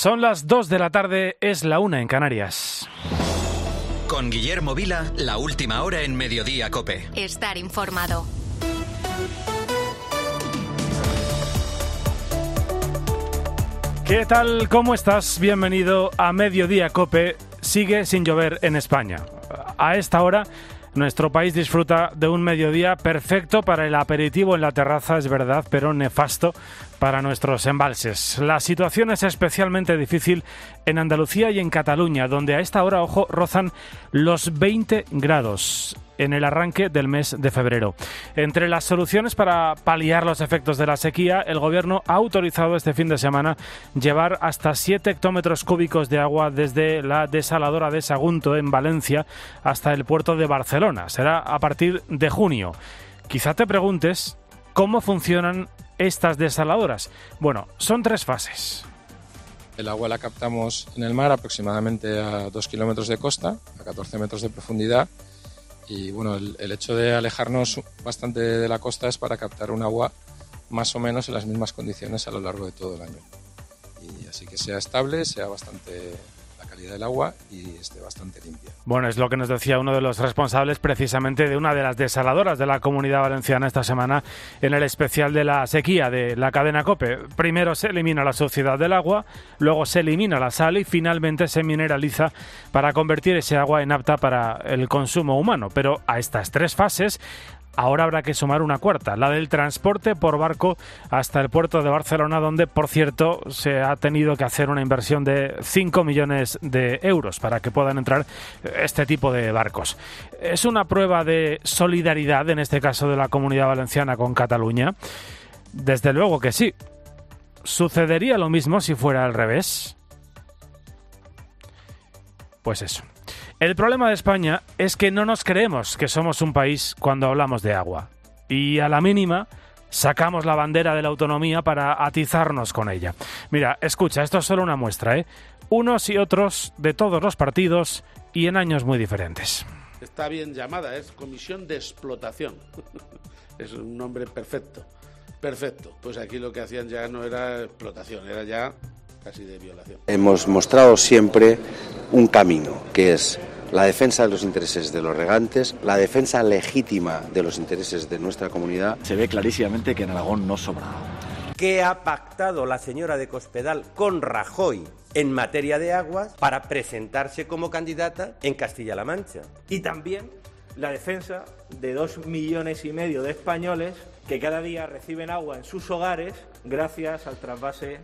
Son las 2 de la tarde, es la una en Canarias. Con Guillermo Vila, la última hora en Mediodía Cope. Estar informado. ¿Qué tal? ¿Cómo estás? Bienvenido a Mediodía Cope. Sigue sin llover en España. A esta hora nuestro país disfruta de un mediodía perfecto para el aperitivo en la terraza, es verdad, pero nefasto para nuestros embalses. La situación es especialmente difícil en Andalucía y en Cataluña, donde a esta hora, ojo, rozan los 20 grados en el arranque del mes de febrero. Entre las soluciones para paliar los efectos de la sequía, el Gobierno ha autorizado este fin de semana llevar hasta 7 hectómetros cúbicos de agua desde la desaladora de Sagunto en Valencia hasta el puerto de Barcelona. Será a partir de junio. Quizá te preguntes cómo funcionan estas desaladoras. Bueno, son tres fases. El agua la captamos en el mar aproximadamente a 2 kilómetros de costa, a 14 metros de profundidad y bueno, el, el, hecho de alejarnos bastante de la costa es para captar un agua más o menos en las mismas condiciones a lo largo de todo el año. Y así que sea estable, sea bastante calidad del agua y esté bastante limpia. Bueno, es lo que nos decía uno de los responsables precisamente de una de las desaladoras de la comunidad valenciana esta semana en el especial de la sequía de la cadena COPE. Primero se elimina la suciedad del agua, luego se elimina la sal y finalmente se mineraliza para convertir ese agua en apta para el consumo humano. Pero a estas tres fases Ahora habrá que sumar una cuarta, la del transporte por barco hasta el puerto de Barcelona, donde, por cierto, se ha tenido que hacer una inversión de 5 millones de euros para que puedan entrar este tipo de barcos. Es una prueba de solidaridad, en este caso de la comunidad valenciana con Cataluña. Desde luego que sí. ¿Sucedería lo mismo si fuera al revés? Pues eso. El problema de España es que no nos creemos que somos un país cuando hablamos de agua. Y a la mínima sacamos la bandera de la autonomía para atizarnos con ella. Mira, escucha, esto es solo una muestra, ¿eh? Unos y otros de todos los partidos y en años muy diferentes. Está bien llamada, es Comisión de Explotación. es un nombre perfecto. Perfecto. Pues aquí lo que hacían ya no era explotación, era ya casi de violación. Hemos mostrado siempre un camino, que es la defensa de los intereses de los regantes, la defensa legítima de los intereses de nuestra comunidad. Se ve clarísimamente que en Aragón no sobra. ¿Qué ha pactado la señora de Cospedal con Rajoy en materia de aguas para presentarse como candidata en Castilla-La Mancha? Y también la defensa de dos millones y medio de españoles que cada día reciben agua en sus hogares gracias al trasvase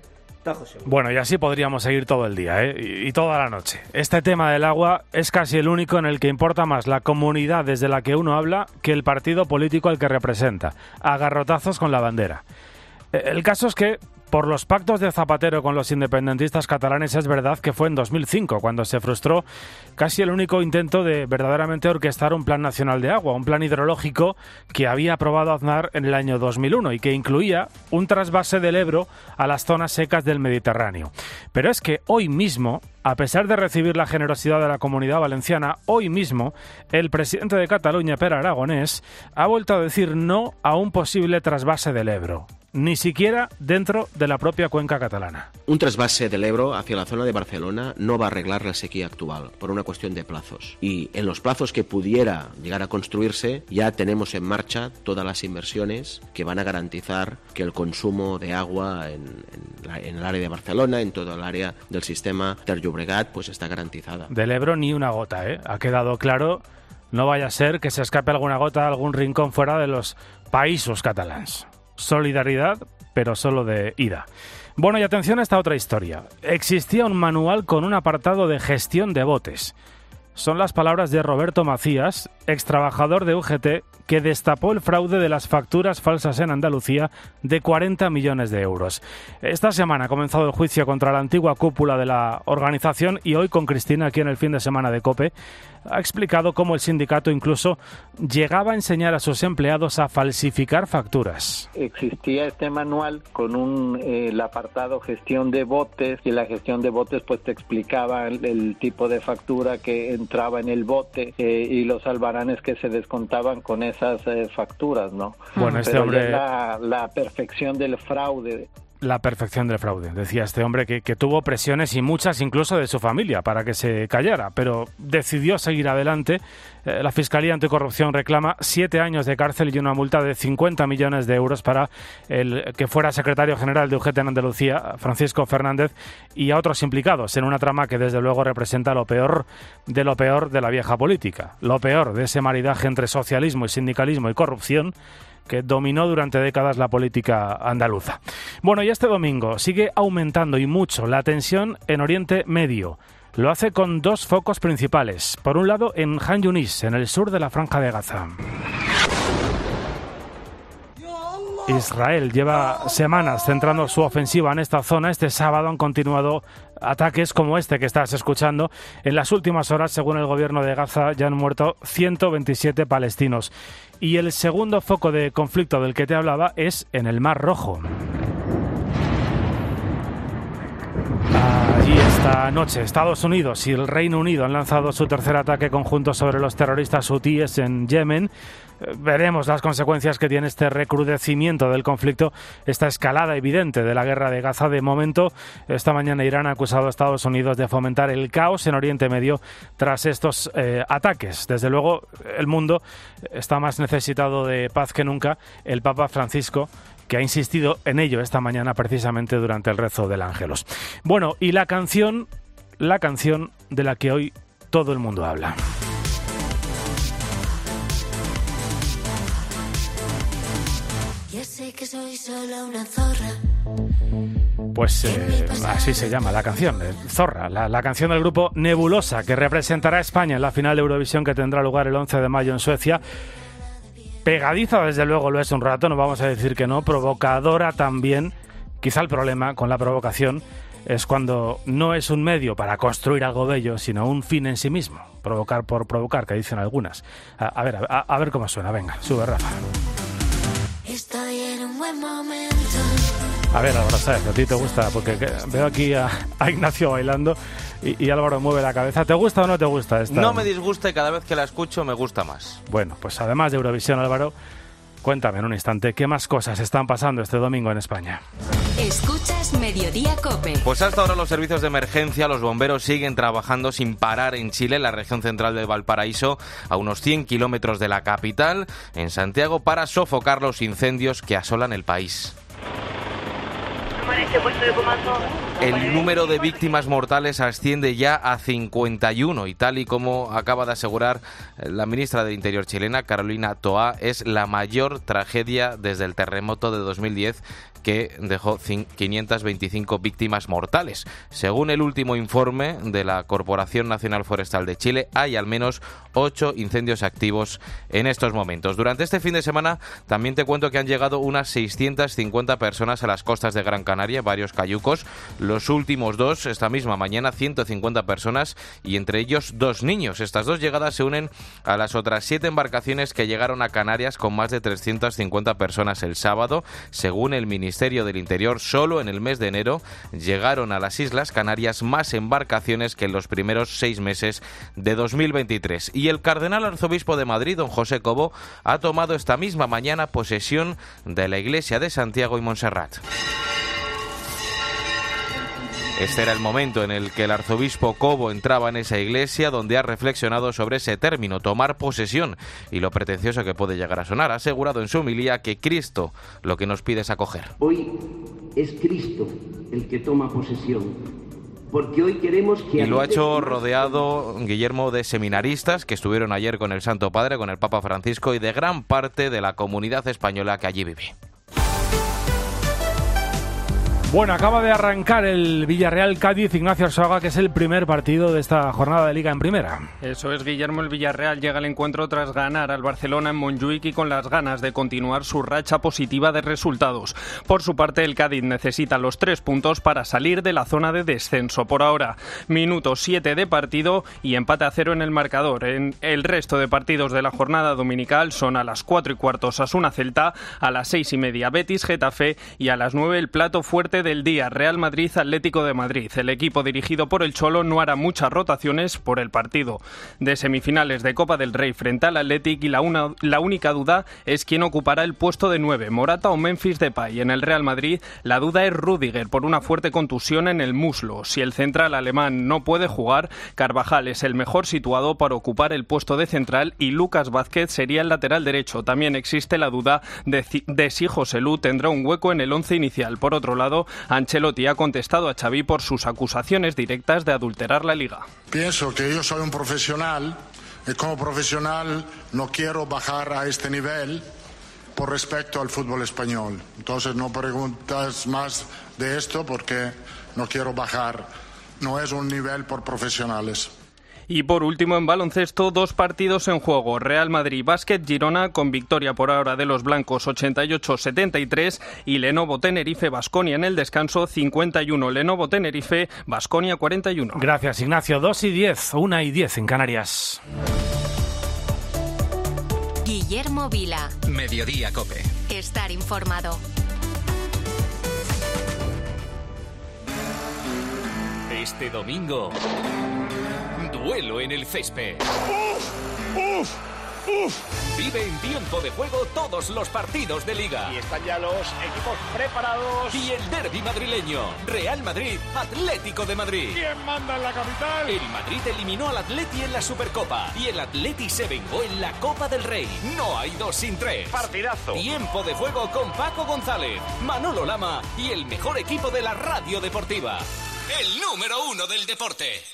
bueno, y así podríamos seguir todo el día ¿eh? y, y, toda la noche. Este tema del agua es casi el único en el que importa más la comunidad desde la que uno habla que el partido político al que representa. Agarrotazos con la bandera. El caso es que por los pactos de Zapatero con los independentistas catalanes es verdad que fue en 2005 cuando se frustró casi el único intento de verdaderamente orquestar un plan nacional de agua, un plan hidrológico que había aprobado Aznar en el año 2001 y que incluía un trasvase del Ebro a las zonas secas del Mediterráneo. Pero es que hoy mismo, a pesar de recibir la generosidad de la comunidad valenciana, hoy mismo el presidente de Cataluña, Per Aragonés, ha vuelto a decir no a un posible trasvase del Ebro ni siquiera dentro de la propia cuenca catalana. Un trasvase del Ebro hacia la zona de Barcelona no va a arreglar la sequía actual por una cuestión de plazos. Y en los plazos que pudiera llegar a construirse ya tenemos en marcha todas las inversiones que van a garantizar que el consumo de agua en, en, la, en el área de Barcelona, en todo el área del sistema Ter Llobregat, pues está garantizada. Del Ebro ni una gota, ¿eh? Ha quedado claro. No vaya a ser que se escape alguna gota a algún rincón fuera de los países catalanes solidaridad, pero solo de ida. Bueno, y atención a esta otra historia. Existía un manual con un apartado de gestión de botes. Son las palabras de Roberto Macías, ex trabajador de UGT, que destapó el fraude de las facturas falsas en Andalucía de 40 millones de euros. Esta semana ha comenzado el juicio contra la antigua cúpula de la organización y hoy con Cristina aquí en el fin de semana de COPE ha explicado cómo el sindicato incluso llegaba a enseñar a sus empleados a falsificar facturas. Existía este manual con un eh, el apartado gestión de botes y la gestión de botes pues te explicaba el, tipo de factura que entraba en el bote eh, y los albaranes que se descontaban con esas eh, facturas, ¿no? Bueno, este Pero hombre la, la perfección del fraude la perfección del fraude. Decía este hombre que, tuvo presiones y muchas incluso de su familia para que se callara, pero decidió seguir adelante. Eh, la Fiscalía Anticorrupción reclama siete años de cárcel y una multa de 50 millones de euros para el que fuera secretario general de UGT en Andalucía, Francisco Fernández, y a otros implicados en una trama que desde luego representa lo peor de lo peor de la vieja política, lo peor de ese maridaje entre socialismo y sindicalismo y corrupción que dominó durante décadas la política andaluza. Bueno, y este domingo sigue aumentando y mucho la tensión en Oriente Medio. Lo hace con dos focos principales. Por un lado, en Han Yunis, en el sur de la Franja de Gaza. Israel lleva semanas centrando su ofensiva en esta zona. Este sábado han continuado ataques como este que estás escuchando. En las últimas horas, según el gobierno de Gaza, ya han muerto 127 palestinos. Y el segundo foco de conflicto del que te hablaba es en el Mar Rojo. Esta noche Estados Unidos y el Reino Unido han lanzado su tercer ataque conjunto sobre los terroristas hutíes en Yemen veremos las consecuencias que tiene este recrudecimiento del conflicto, esta escalada evidente de la guerra de Gaza. De momento, esta mañana Irán ha acusado a Estados Unidos de fomentar el caos en Oriente Medio tras estos eh, ataques. Desde luego, el mundo está más necesitado de paz que nunca. El Papa Francisco que ha insistido en ello esta mañana precisamente durante el rezo del Ángelos. Bueno, y la canción, la canción de la que hoy todo el mundo habla. Pues eh, así se llama la canción, eh, Zorra, la, canción del grupo Nebulosa, que representará a España en la final de Eurovisión que tendrá lugar el 11 de mayo en Suecia. Pegadiza, desde luego, lo es un rato, no vamos a decir que no, provocadora también. Quizá el problema con la provocación es cuando no es un medio para construir algo bello, sino un fin en sí mismo. Provocar por provocar, que dicen algunas. A, ver, a ver cómo suena, venga, sube Rafa. Estoy en un buen momento. A ver, Álvaro, ¿sabes? A ti te gusta, porque veo aquí a, Ignacio bailando y, Álvaro mueve la cabeza. ¿Te gusta o no te gusta esta? No me disgusta y cada vez que la escucho me gusta más. Bueno, pues además de Eurovisión, Álvaro, cuéntame en un instante, ¿qué más cosas están pasando este domingo en España? Escuchas Mediodía Cope. Pues hasta ahora los servicios de emergencia, los bomberos siguen trabajando sin parar en Chile, en la región central de Valparaíso, a unos 100 kilómetros de la capital, en Santiago, para sofocar los incendios que asolan el país. El número de víctimas mortales asciende ya a 51 y tal y como acaba de asegurar la ministra de Interior chilena, Carolina Toa, es la mayor tragedia desde el terremoto de 2010 que dejó 525 víctimas mortales. Según el último informe de la Corporación Nacional Forestal de Chile, hay al menos ocho incendios activos en estos momentos. Durante este fin de semana también te cuento que han llegado unas 650 personas a las costas de Gran Canaria, varios cayucos. Los últimos dos, esta misma mañana, 150 personas y entre ellos dos niños. Estas dos llegadas se unen a las otras siete embarcaciones que llegaron a Canarias con más de 350 personas el sábado, según el Ministerio Ministerio del Interior, solo en el mes de enero llegaron a las Islas Canarias más embarcaciones que en los primeros seis meses de 2023. Y el cardenal arzobispo de Madrid, don José Cobo, ha tomado esta misma mañana posesión de la iglesia de Santiago y Montserrat. Este era el momento en el que el arzobispo Cobo entraba en esa iglesia donde ha reflexionado sobre ese término, tomar posesión, y lo pretencioso que puede llegar a sonar. Ha asegurado en su homilía que Cristo lo que nos pide es acoger. Hoy es Cristo el que toma posesión. Porque hoy queremos que... Y lo ha hecho rodeado Guillermo de seminaristas que estuvieron ayer con el Santo Padre, con el Papa Francisco y de gran parte de la comunidad española que allí vive. Bueno, acaba de arrancar el Villarreal Cádiz Ignacio Arzuaga, que es el primer partido de esta jornada de liga en primera. Eso es, Guillermo. El Villarreal llega al encuentro tras ganar al Barcelona en Montjuic y con las ganas de continuar su racha positiva de resultados. Por su parte, el Cádiz necesita los tres puntos para salir de la zona de descenso por ahora. Minuto 7 de partido y empate a cero en el marcador. En el resto de partidos de la jornada dominical son a las 4 y cuarto Asuna Celta, a las seis y media Betis Getafe y a las 9 el plato fuerte del día, Real Madrid-Atlético de Madrid. El equipo dirigido por el Cholo no hará muchas rotaciones por el partido de semifinales de Copa del Rey frente al Atlético y la, la única duda es quién ocupará el puesto de nueve, Morata o Memphis Depay. En el Real Madrid la duda es Rudiger por una fuerte contusión en el muslo. Si el central alemán no puede jugar, Carvajal es el mejor situado para ocupar el puesto de central y Lucas Vázquez sería el lateral derecho. También existe la duda de, de si José Lu tendrá un hueco en el once inicial. Por otro lado, Ancelotti ha contestado a Xavi por sus acusaciones directas de adulterar la liga. Pienso que yo soy un profesional y como profesional no quiero bajar a este nivel por respecto al fútbol español. Entonces no preguntas más de esto porque no quiero bajar. No es un nivel por profesionales. Y por último, en baloncesto, dos partidos en juego. Real Madrid Básquet Girona con victoria por ahora de los blancos 88-73 y Lenovo Tenerife Basconia en el descanso 51. Lenovo Tenerife Basconia 41. Gracias, Ignacio. 2 y 10, 1 y 10 en Canarias. Guillermo Vila. Mediodía Cope. Estar informado. Este domingo, duelo en el césped. ¡Uf! ¡Uf! ¡Uf! Vive en tiempo de juego todos los partidos de liga. Y están ya los equipos preparados. Y el derby madrileño. Real Madrid, Atlético de Madrid. ¿Quién manda en la capital? El Madrid eliminó al Atleti en la Supercopa. Y el Atleti se vengó en la Copa del Rey. No hay dos sin tres. Partidazo. Tiempo de juego con Paco González, Manolo Lama y el mejor equipo de la radio deportiva. El número uno del deporte.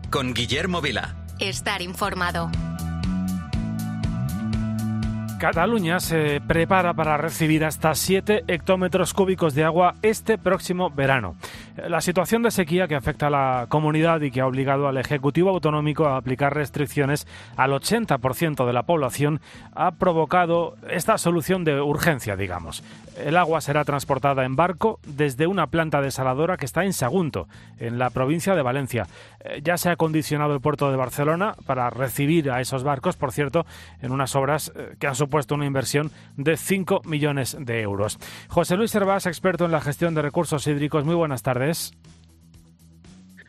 Con Guillermo Vila. Estar informado. Cataluña se prepara para recibir hasta 7 hectómetros cúbicos de agua este próximo verano. La situación de sequía que afecta a la comunidad y que ha obligado al Ejecutivo Autonómico a aplicar restricciones al 80% de la población ha provocado esta solución de urgencia, digamos. El agua será transportada en barco desde una planta desaladora que está en Sagunto, en la provincia de Valencia. Eh, Ya se ha acondicionado el puerto de Barcelona para recibir a esos barcos, por cierto, en unas obras eh, que han supuesto una inversión de 5 millones de euros. José Luis Servás, experto en la gestión de recursos hídricos, muy buenas tardes.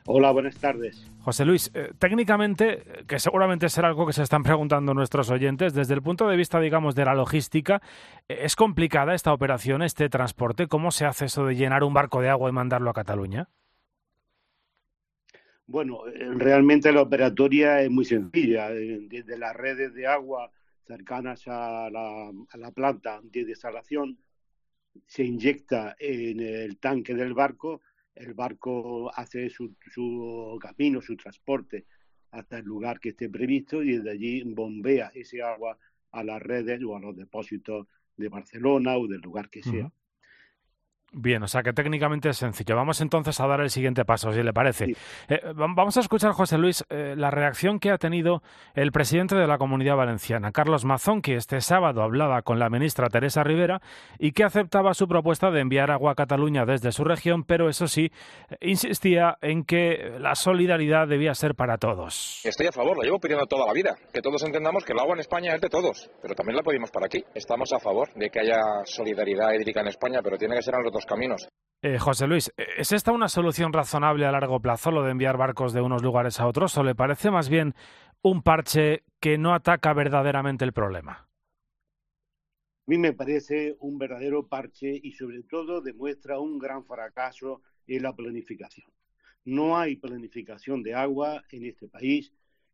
Hola, buenas tardes. José Luis, eh, técnicamente, eh, que seguramente será algo que se están preguntando nuestros oyentes, desde el punto de vista, digamos, de la logística, eh, ¿es complicada esta operación, este transporte? ¿Cómo se hace eso de llenar un barco de agua y mandarlo a Cataluña? Bueno, realmente la operatoria es muy sencilla. Desde las redes de agua cercanas a la, a la planta de desalación se inyecta en el tanque del barco, el barco hace su, su camino, su transporte hasta el lugar que esté previsto y desde allí bombea ese agua a las redes o a los depósitos de Barcelona o del lugar que sea. Bien, o sea que técnicamente es sencillo. Vamos entonces a dar el siguiente paso, si le parece. Eh, vam- vamos a escuchar, José Luis, eh, la reacción que ha tenido el presidente de la Comunidad Valenciana, Carlos Mazón, que este sábado hablaba con la ministra Teresa Rivera y que aceptaba su propuesta de enviar agua a Cataluña desde su región, pero eso sí, eh, insistía en que la solidaridad debía ser para todos. Estoy a favor, lo llevo pidiendo toda la vida. Que todos entendamos que el agua en España es de todos, pero también la pedimos para aquí. Estamos a favor de que haya solidaridad hídrica en España, pero tiene que ser en los dos caminos. Eh, José Luis, eh, ¿es esta una solución razonable a largo plazo, lo de enviar barcos de unos lugares a otros, o le parece más bien un parche que no ataca verdaderamente el problema? A mí me parece un verdadero parche y sobre todo demuestra un gran fracaso en la planificación. No hay planificación de agua en este país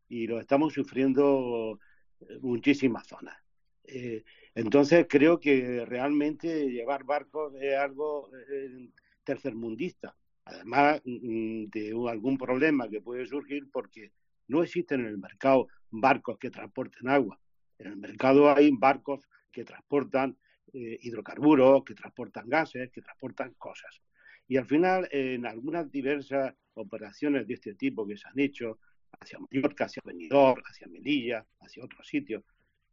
y lo estamos sufriendo en muchísimas zonas. Eh, entonces creo que realmente llevar barcos es algo eh, tercermundista, además mm, de algún problema que puede surgir porque no existen en el mercado barcos que transporten agua. En el mercado hay barcos que transportan eh, hidrocarburos, que transportan gases, que transportan cosas. Y al final, en algunas diversas operaciones de este tipo que se han hecho hacia Mallorca, hacia Benidorm, hacia Melilla, hacia otros sitios,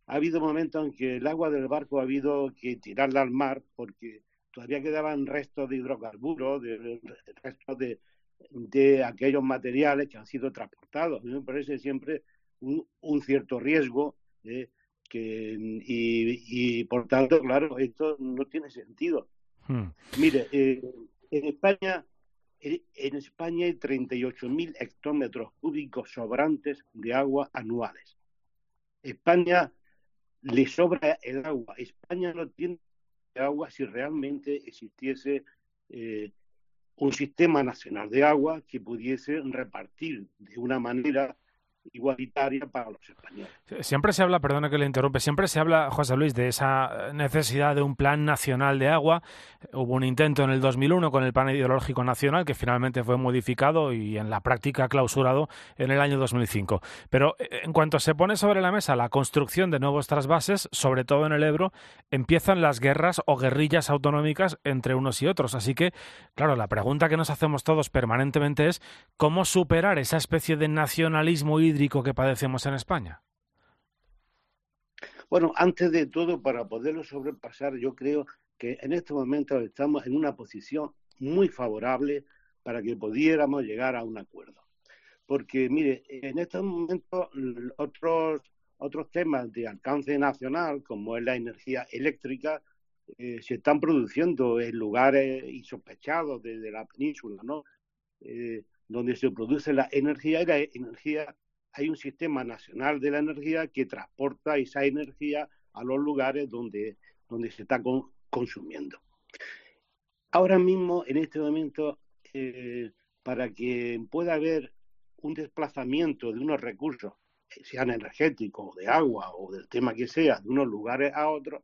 ha habido momentos en que el agua del barco ha habido que tirarla al mar porque todavía quedaban restos de hidrocarburos, de, restos de, de, aquellos materiales que han sido transportados. Me parece siempre un, un cierto riesgo eh, que, y, y, por tanto, claro, esto no tiene sentido. Hmm. Mire, eh, en España en España hay 38.000 hectómetros cúbicos sobrantes de agua anuales. España le sobra el agua. España no tiene agua si realmente existiese eh, un sistema nacional de agua que pudiese repartir de una manera igualitaria para los españoles. Siempre se habla, perdona que le interrumpe, siempre se habla, José Luis, de esa necesidad de un plan nacional de agua. Hubo un intento en el 2001 con el plan ideológico nacional que finalmente fue modificado y en la práctica clausurado en el año 2005. Pero eh, en cuanto se pone sobre la mesa la construcción de nuevos trasvases, sobre todo en el Ebro, empiezan las guerras o guerrillas autonómicas entre unos y otros. Así que, claro, la pregunta que nos hacemos todos permanentemente es cómo superar esa especie de nacionalismo hídrico que padecemos en España? Bueno, antes de todo, para poderlo sobrepasar, yo creo que en este momento estamos en una posición muy favorable para que pudiéramos llegar a un acuerdo. Porque, mire, en estos momentos otros, otros temas de alcance nacional, como es la energía eléctrica, eh, se están produciendo en lugares insospechados de, la península, ¿no? Eh, donde se produce la energía y la energía hay un sistema nacional de la energía que transporta esa energía a los lugares donde, donde se está consumiendo. Ahora mismo, en este momento, eh, para que pueda haber un desplazamiento de unos recursos, sean energéticos, de agua o del tema que sea, de unos lugares a otros,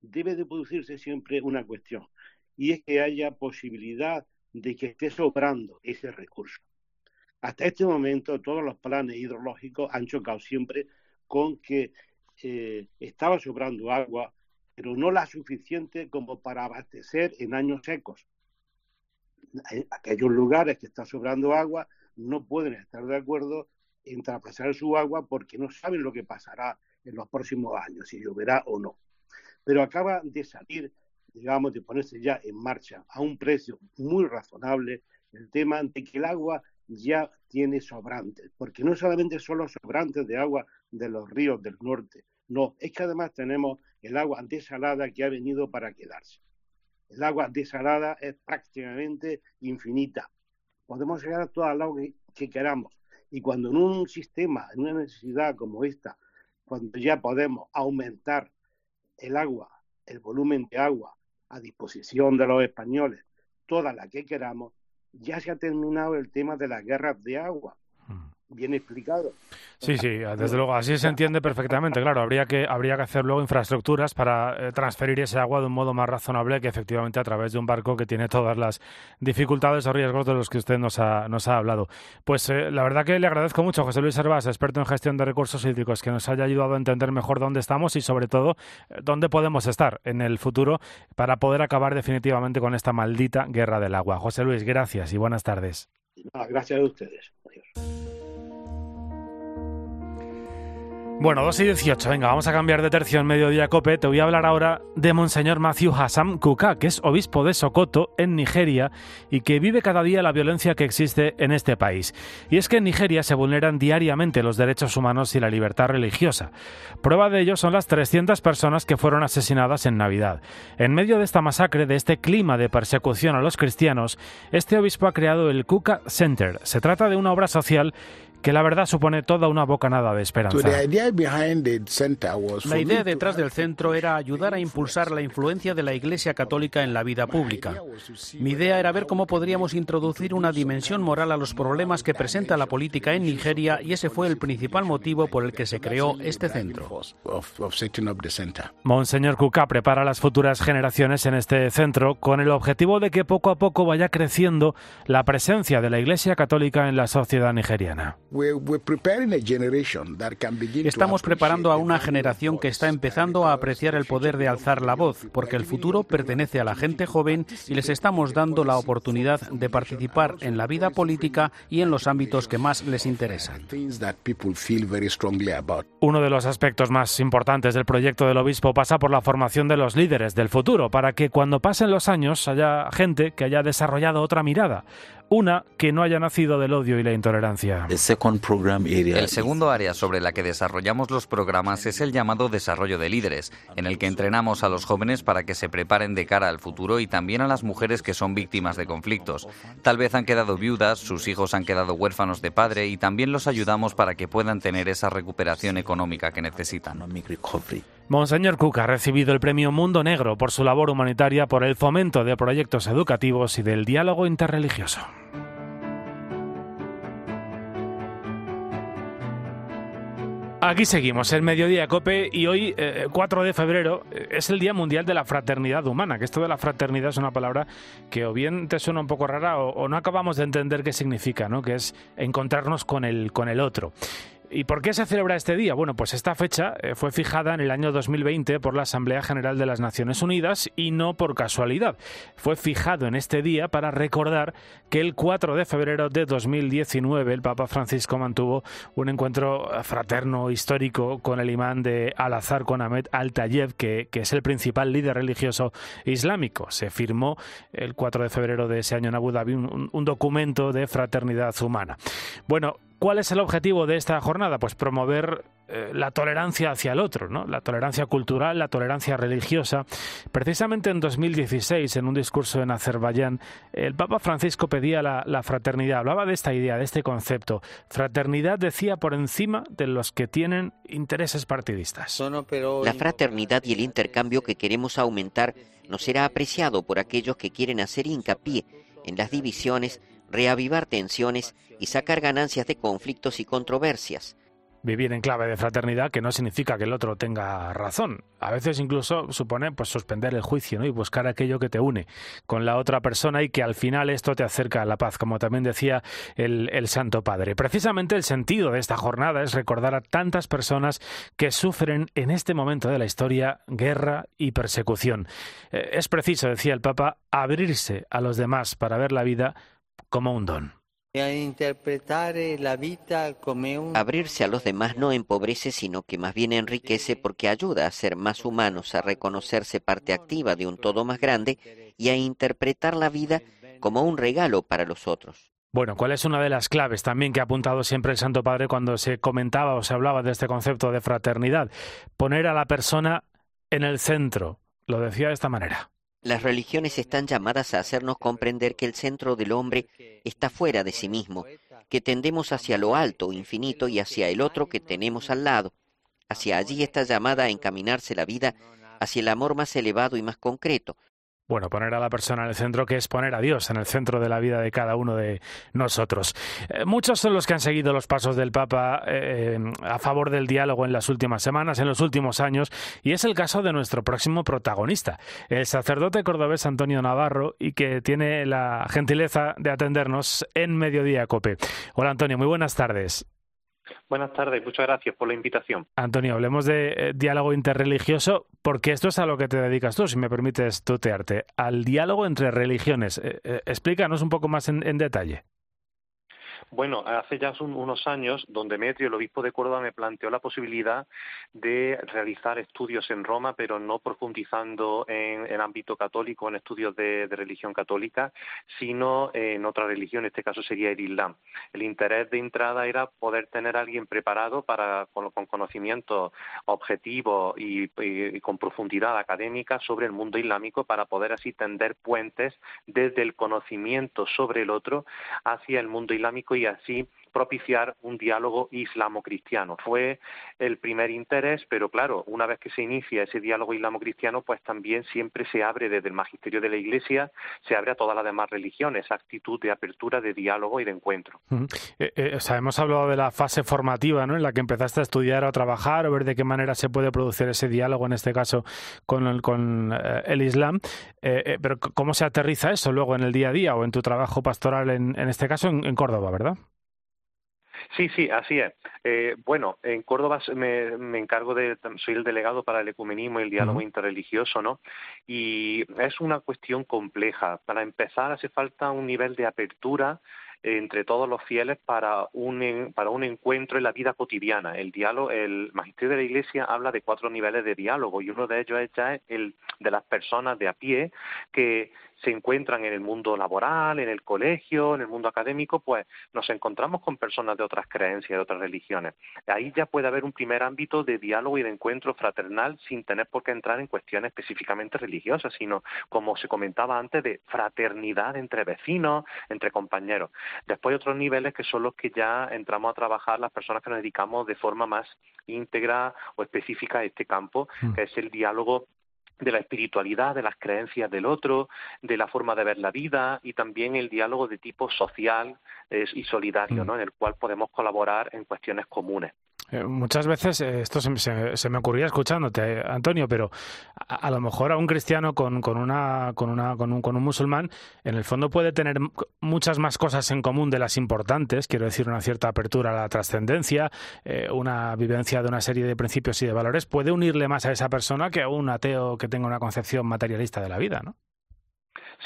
debe de producirse siempre una cuestión, y es que haya posibilidad de que esté sobrando ese recurso. Hasta este momento todos los planes hidrológicos han chocado siempre con que eh, estaba sobrando agua, pero no la suficiente como para abastecer en años secos. Aquellos lugares que está sobrando agua no pueden estar de acuerdo en traspasar su agua porque no saben lo que pasará en los próximos años, si lloverá o no. Pero acaba de salir, digamos, de ponerse ya en marcha a un precio muy razonable el tema de que el agua ya tiene sobrantes, porque no solamente son los sobrantes de agua de los ríos del norte, no, es que además tenemos el agua desalada que ha venido para quedarse. El agua desalada es prácticamente infinita. Podemos llegar a toda el agua que, queramos. Y cuando en un sistema, en una necesidad como esta, cuando ya podemos aumentar el agua, el volumen de agua a disposición de los españoles, toda la que queramos, ya se ha terminado el tema de las guerras de agua. Bien explicado. Sí, sí, desde luego, así se entiende perfectamente. Claro, habría que, habría que hacer luego infraestructuras para eh, transferir ese agua de un modo más razonable que efectivamente a través de un barco que tiene todas las dificultades o riesgos de los que usted nos ha, nos ha hablado. Pues eh, la verdad que le agradezco mucho a José Luis Hervás, experto en gestión de recursos hídricos, que nos haya ayudado a entender mejor dónde estamos y sobre todo eh, dónde podemos estar en el futuro para poder acabar definitivamente con esta maldita guerra del agua. José Luis, gracias y buenas tardes. gracias a ustedes. Bueno, 2 y 18, venga, vamos a cambiar de tercio en Mediodía Cope. Te voy a hablar ahora de Monseñor Matthew Hassan Kuka, que es obispo de Sokoto, en Nigeria, y que vive cada día la violencia que existe en este país. Y es que en Nigeria se vulneran diariamente los derechos humanos y la libertad religiosa. Prueba de ello son las 300 personas que fueron asesinadas en Navidad. En medio de esta masacre, de este clima de persecución a los cristianos, este obispo ha creado el Kuka Center. Se trata de una obra social que la verdad supone toda una bocanada de esperanza. La idea detrás del centro era ayudar a impulsar la influencia de la Iglesia Católica en la vida pública. Mi idea era ver cómo podríamos introducir una dimensión moral a los problemas que presenta la política en Nigeria y ese fue el principal motivo por el que se creó este centro. Monseñor Kuka prepara a las futuras generaciones en este centro con el objetivo de que poco a poco vaya creciendo la presencia de la Iglesia Católica en la sociedad nigeriana. Estamos preparando a una generación que está empezando a apreciar el poder de alzar la voz, porque el futuro pertenece a la gente joven y les estamos dando la oportunidad de participar en la vida política y en los ámbitos que más les interesan. Uno de los aspectos más importantes del proyecto del obispo pasa por la formación de los líderes del futuro, para que cuando pasen los años haya gente que haya desarrollado otra mirada, una que no haya nacido del odio y la intolerancia. El segundo área sobre la que desarrollamos los programas es el llamado desarrollo de líderes, en el que entrenamos a los jóvenes para que se preparen de cara al futuro y también a las mujeres que son víctimas de conflictos. Tal vez han quedado viudas, sus hijos han quedado huérfanos de padre y también los ayudamos para que puedan tener esa recuperación económica que necesitan. Monseñor Cook ha recibido el premio Mundo Negro por su labor humanitaria por el fomento de proyectos educativos y del diálogo interreligioso. Aquí seguimos, el Mediodía Cope, y hoy, 4 de febrero, es el Día Mundial de la Fraternidad Humana, que esto de la fraternidad es una palabra que o bien te suena un poco rara o, o no acabamos de entender qué significa, ¿no? que es encontrarnos con el, con el otro. ¿Y por qué se celebra este día? Bueno, pues esta fecha eh, fue fijada en el año 2020 por la Asamblea General de las Naciones Unidas y no por casualidad. Fue fijado en este día para recordar que el 4 de febrero de 2019 el Papa Francisco mantuvo un encuentro fraterno histórico con el imán de Al-Azhar, con Ahmed Al-Tayeb, que, que, es el principal líder religioso islámico. Se firmó el 4 de febrero de ese año en Abu Dhabi un, un documento de fraternidad humana. Bueno, ¿Cuál es el objetivo de esta jornada? Pues promover eh, la tolerancia hacia el otro, ¿no? la tolerancia cultural, la tolerancia religiosa. Precisamente en 2016, en un discurso en Azerbaiyán, el Papa Francisco pedía la, la, fraternidad, hablaba de esta idea, de este concepto. Fraternidad decía por encima de los que tienen intereses partidistas. La fraternidad y el intercambio que queremos aumentar no será apreciado por aquellos que quieren hacer hincapié en las divisiones reavivar tensiones y sacar ganancias de conflictos y controversias. Vivir en clave de fraternidad que no significa que el otro tenga razón. A veces incluso supone pues suspender el juicio ¿no? y buscar aquello que te une con la otra persona y que al final esto te acerca a la paz, como también decía el, el Santo Padre. Precisamente el sentido de esta jornada es recordar a tantas personas que sufren en este momento de la historia guerra y persecución. Eh, es preciso, decía el Papa, abrirse a los demás para ver la vida como un don. Abrirse a los demás no empobrece, sino que más bien enriquece porque ayuda a ser más humanos, a reconocerse parte activa de un todo más grande y a interpretar la vida como un regalo para los otros. Bueno, ¿cuál es una de las claves también que ha apuntado siempre el Santo Padre cuando se comentaba o se hablaba de este concepto de fraternidad? Poner a la persona en el centro. Lo decía de esta manera. Las religiones están llamadas a hacernos comprender que el centro del hombre está fuera de sí mismo, que tendemos hacia lo alto, infinito, y hacia el otro que tenemos al lado. Hacia allí está llamada a encaminarse la vida hacia el amor más elevado y más concreto, bueno, poner a la persona en el centro, que es poner a Dios en el centro de la vida de cada uno de nosotros. Eh, muchos son los que han seguido los pasos del Papa eh, a favor del diálogo en las últimas semanas, en los últimos años, y es el caso de nuestro próximo protagonista, el sacerdote cordobés Antonio Navarro, y que tiene la gentileza de atendernos en Mediodía Cope. Hola Antonio, muy buenas tardes. Buenas tardes, muchas gracias por la invitación. Antonio, hablemos de eh, diálogo interreligioso, porque esto es a lo que te dedicas tú, si me permites tutearte, al diálogo entre religiones. Eh, eh, explícanos un poco más en, en detalle. Bueno, hace ya un, unos años, don Demetrio, el obispo de Córdoba, me planteó la posibilidad de realizar estudios en Roma, pero no profundizando en el ámbito católico, en estudios de, religión católica, sino en otra religión, en este caso sería el Islam. El interés de entrada era poder tener a alguien preparado para, con, con conocimientos objetivos y, con profundidad académica sobre el mundo islámico para poder así tender puentes desde el conocimiento sobre el otro hacia el mundo islámico así propiciar un diálogo islamo-cristiano. Fue el primer interés, pero claro, una vez que se inicia ese diálogo islamo-cristiano, pues también siempre se abre desde el magisterio de la Iglesia, se abre a todas las demás religiones, actitud de apertura, de diálogo y de encuentro. Eh, eh, o sea, hemos hablado de la fase formativa, ¿no? En la que empezaste a estudiar o a trabajar o ver de qué manera se puede producir ese diálogo, en este caso, con el, con, eh, el Islam. Eh, pero ¿cómo se aterriza eso luego en el día a día o en tu trabajo pastoral, en, en este caso, en Córdoba, verdad? Sí, sí, así es. Eh, bueno, en Córdoba me, me, encargo de, soy el delegado para el ecumenismo y el diálogo interreligioso, ¿no? Y es una cuestión compleja. Para empezar, hace falta un nivel de apertura entre todos los fieles para un, para un encuentro en la vida cotidiana. El diálogo, el magisterio de la Iglesia habla de cuatro niveles de diálogo y uno de ellos es ya el de las personas de a pie que se encuentran en el mundo laboral, en el colegio, en el mundo académico, pues nos encontramos con personas de otras creencias, de otras religiones. Ahí ya puede haber un primer ámbito de diálogo y de encuentro fraternal sin tener por qué entrar en cuestiones específicamente religiosas, sino, como se comentaba antes, de fraternidad entre vecinos, entre compañeros. Después hay otros niveles que son los que ya entramos a trabajar las personas que nos dedicamos de forma más íntegra o específica a este campo, mm. que es el diálogo de la espiritualidad, de las creencias del otro, de la forma de ver la vida y también el diálogo de tipo social y solidario, mm. ¿no? en el cual podemos colaborar en cuestiones comunes. Eh, muchas veces, eh, esto se, me ocurría escuchándote, Antonio, pero a, lo mejor a un cristiano con, con, una, con, una, con, un, con un musulmán, en el fondo puede tener muchas más cosas en común de las importantes, quiero decir, una cierta apertura a la trascendencia, eh, una vivencia de una serie de principios y de valores, puede unirle más a esa persona que a un ateo que tenga una concepción materialista de la vida, ¿no?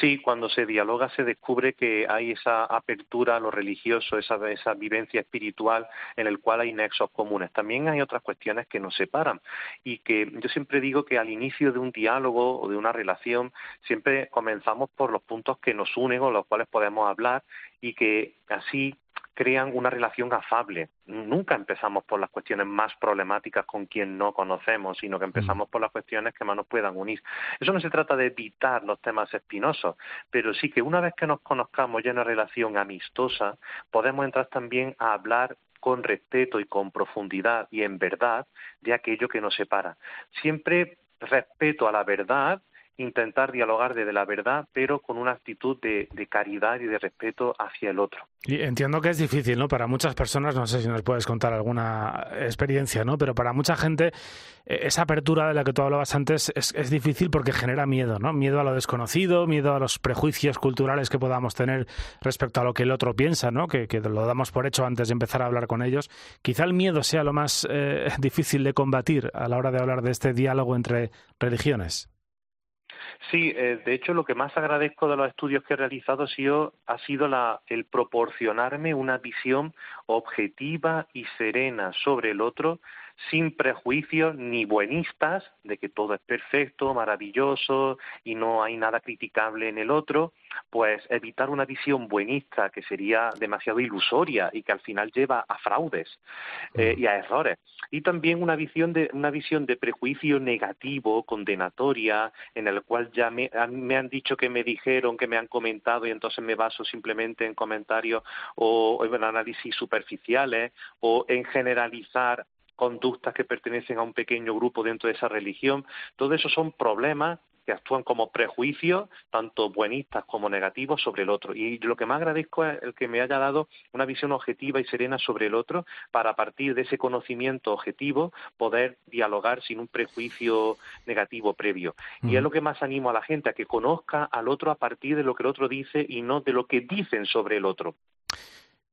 Sí, cuando se dialoga se descubre que hay esa apertura a lo religioso, esa, esa vivencia espiritual en el cual hay nexos comunes. También hay otras cuestiones que nos separan y que yo siempre digo que al inicio de un diálogo o de una relación siempre comenzamos por los puntos que nos unen o los cuales podemos hablar y que así crean una relación afable. Nunca empezamos por las cuestiones más problemáticas con quien no conocemos, sino que empezamos mm. por las cuestiones que más nos puedan unir. Eso no se trata de evitar los temas espinosos, pero sí que una vez que nos conozcamos ya en una relación amistosa, podemos entrar también a hablar con respeto y con profundidad y en verdad de aquello que nos separa. Siempre respeto a la verdad intentar dialogar desde la verdad, pero con una actitud de, caridad y de respeto hacia el otro. Y entiendo que es difícil, ¿no? Para muchas personas, no sé si nos puedes contar alguna experiencia, ¿no? Pero para mucha gente e, esa apertura de la que tú hablabas antes es, difícil porque genera miedo, ¿no? Miedo a lo desconocido, miedo a los prejuicios culturales que podamos tener respecto a lo que el otro piensa, ¿no? Que, lo damos por hecho antes de empezar a hablar con ellos. Quizá el miedo sea lo más eh, difícil de combatir a la hora de hablar de este diálogo entre religiones. Sí, eh, de hecho lo que más agradezco de los estudios que he realizado ha sido, ha sido la, el proporcionarme una visión objetiva y serena sobre el otro sin prejuicios ni buenistas de que todo es perfecto, maravilloso y no hay nada criticable en el otro, pues evitar una visión buenista que sería demasiado ilusoria y que al final lleva a fraudes eh, y a errores. Y también una visión de una visión de prejuicio negativo, condenatoria, en el cual ya me, me han dicho que me dijeron, que me han comentado y entonces me baso simplemente en comentarios o en análisis superficiales o en generalizar conductas que pertenecen a un pequeño grupo dentro de esa religión. Todo eso son problemas que actúan como prejuicios, tanto buenistas como negativos, sobre el otro. Y lo que más agradezco es el que me haya dado una visión objetiva y serena sobre el otro, para a partir de ese conocimiento objetivo poder dialogar sin un prejuicio negativo previo. Y es lo que más animo a la gente, a que conozca al otro a partir de lo que el otro dice y no de lo que dicen sobre el otro.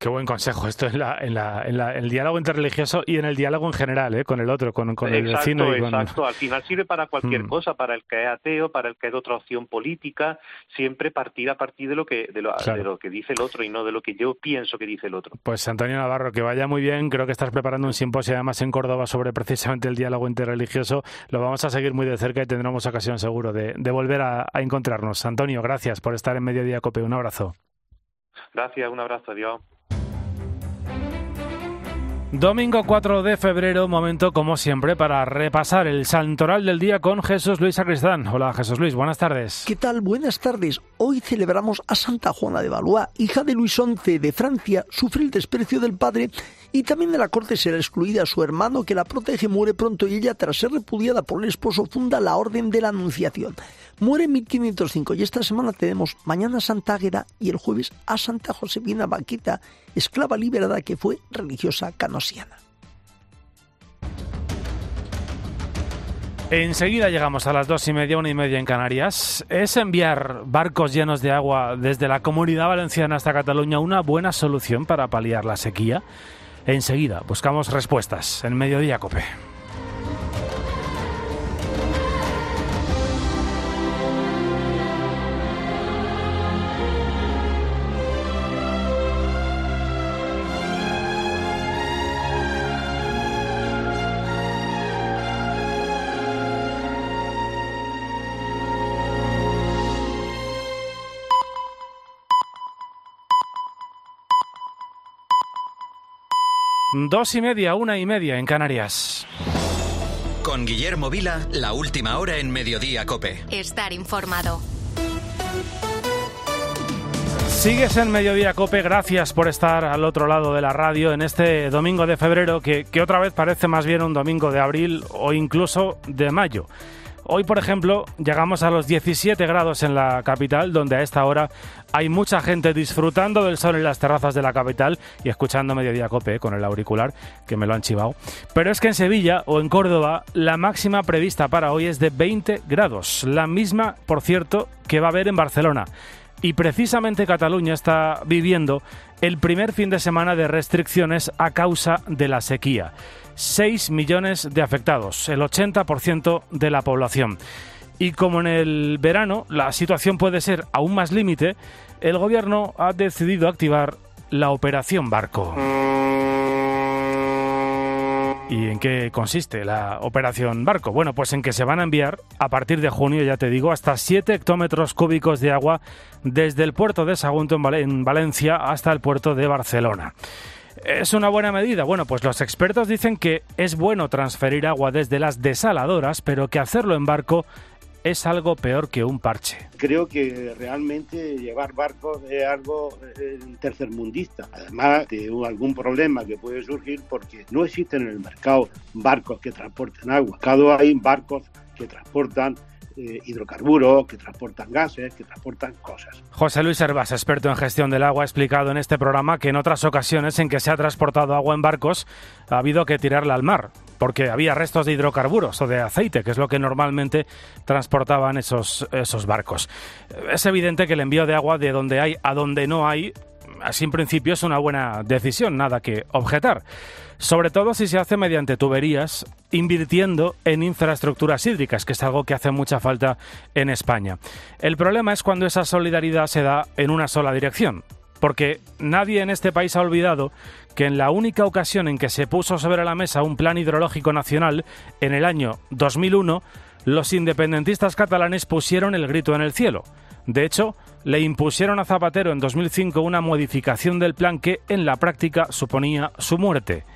Qué buen consejo esto en, la, en, la, en, el diálogo interreligioso y en el diálogo en general, ¿eh? con el otro, con, el vecino. Y Exacto, al final sirve para cualquier mm. cosa, para el que es ateo, para el que es de otra opción política, siempre partir a partir de lo, que, de, lo, de lo que dice el otro y no de lo que yo pienso que dice el otro. Pues Antonio Navarro, que vaya muy bien, creo que estás preparando un simposio además en Córdoba sobre precisamente el diálogo interreligioso, lo vamos a seguir muy de cerca y tendremos ocasión seguro de, de volver a, a encontrarnos. Antonio, gracias por estar en Mediodía Cope, un abrazo. Gracias, un abrazo, adiós. Domingo 4 de febrero, momento como siempre para repasar el santoral del día con Jesús Luis Sacristán. Hola Jesús Luis, buenas tardes. ¿Qué tal? Buenas tardes. Hoy celebramos a Santa Juana de Valois, hija de Luis XI de Francia, sufre el desprecio del padre y también de la corte será excluida su hermano que la protege, muere pronto y ella tras ser repudiada por el esposo funda la Orden de la Anunciación. Muere en 1505 y esta semana tenemos mañana Santa Águeda y el jueves a Santa Josefina Vaquita, esclava liberada que fue religiosa canosiana. Enseguida llegamos a las dos y media, una y media en Canarias. ¿Es enviar barcos llenos de agua desde la comunidad valenciana hasta Cataluña una buena solución para paliar la sequía? Enseguida buscamos respuestas en Mediodía Cope. Dos y media, una y media en Canarias. Con Guillermo Vila, la última hora en Mediodía Cope. Estar informado. Sigues en Mediodía Cope, gracias por estar al otro lado de la radio en este domingo de febrero que, que otra vez parece más bien un domingo de abril o incluso de mayo. Hoy, por ejemplo, llegamos a los 17 grados en la capital, donde a esta hora hay mucha gente disfrutando del sol en las terrazas de la capital y escuchando Mediodía Cope con el auricular, que me lo han chivado. Pero es que en Sevilla o en Córdoba la máxima prevista para hoy es de 20 grados, la misma, por cierto, que va a haber en Barcelona. Y precisamente Cataluña está viviendo el primer fin de semana de restricciones a causa de la sequía. 6 millones de afectados, el 80% de la población. Y como en el verano la situación puede ser aún más límite, el gobierno ha decidido activar la operación barco. ¿Y en qué consiste la operación barco? Bueno, pues en que se van a enviar a partir de junio, ya te digo, hasta 7 hectómetros cúbicos de agua desde el puerto de Sagunto en, Valencia hasta el puerto de Barcelona. ¿Es una buena medida? Bueno, pues los expertos dicen que es bueno transferir agua desde las desaladoras, pero que hacerlo en barco es algo peor que un parche. Creo que realmente llevar barcos es algo eh, tercermundista, además de algún problema que puede surgir porque no existen en el mercado barcos que transporten agua. Cada hay barcos que transportan eh, hidrocarburos, que transportan gases, que transportan cosas. José Luis Herbas, experto en gestión del agua, ha explicado en este programa que en otras ocasiones en que se ha transportado agua en barcos ha habido que tirarla al mar, porque había restos de hidrocarburos o de aceite, que es lo que normalmente transportaban esos, esos barcos. Es evidente que el envío de agua de donde hay a donde no hay así en principio es una buena decisión, nada que objetar. Sobre todo si se hace mediante tuberías, invirtiendo en infraestructuras hídricas, que es algo que hace mucha falta en España. El problema es cuando esa solidaridad se da en una sola dirección, porque nadie en este país ha olvidado que en la única ocasión en que se puso sobre la mesa un plan hidrológico nacional, en el año 2001, los independentistas catalanes pusieron el grito en el cielo. De hecho, le impusieron a Zapatero en 2005 una modificación del plan que en la práctica suponía su muerte,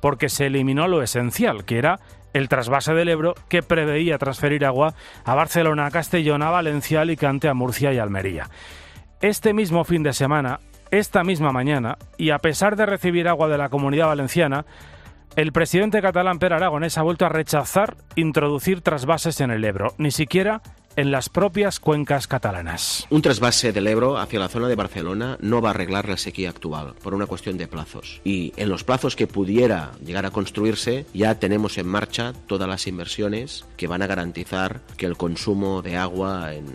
porque se eliminó lo esencial, que era el trasvase del Ebro que preveía transferir agua a Barcelona, a Castellón, a Valencia, Alicante, a Murcia y Almería. Este mismo fin de semana, esta misma mañana, y a pesar de recibir agua de la comunidad valenciana, el presidente catalán Per Aragonés ha vuelto a rechazar introducir trasvases en el Ebro, ni siquiera en las propias cuencas catalanas. Un trasvase del Ebro hacia la zona de Barcelona no va a arreglar la sequía actual por una cuestión de plazos. Y en los plazos que pudiera llegar a construirse ya tenemos en marcha todas las inversiones que van a garantizar que el consumo de agua en,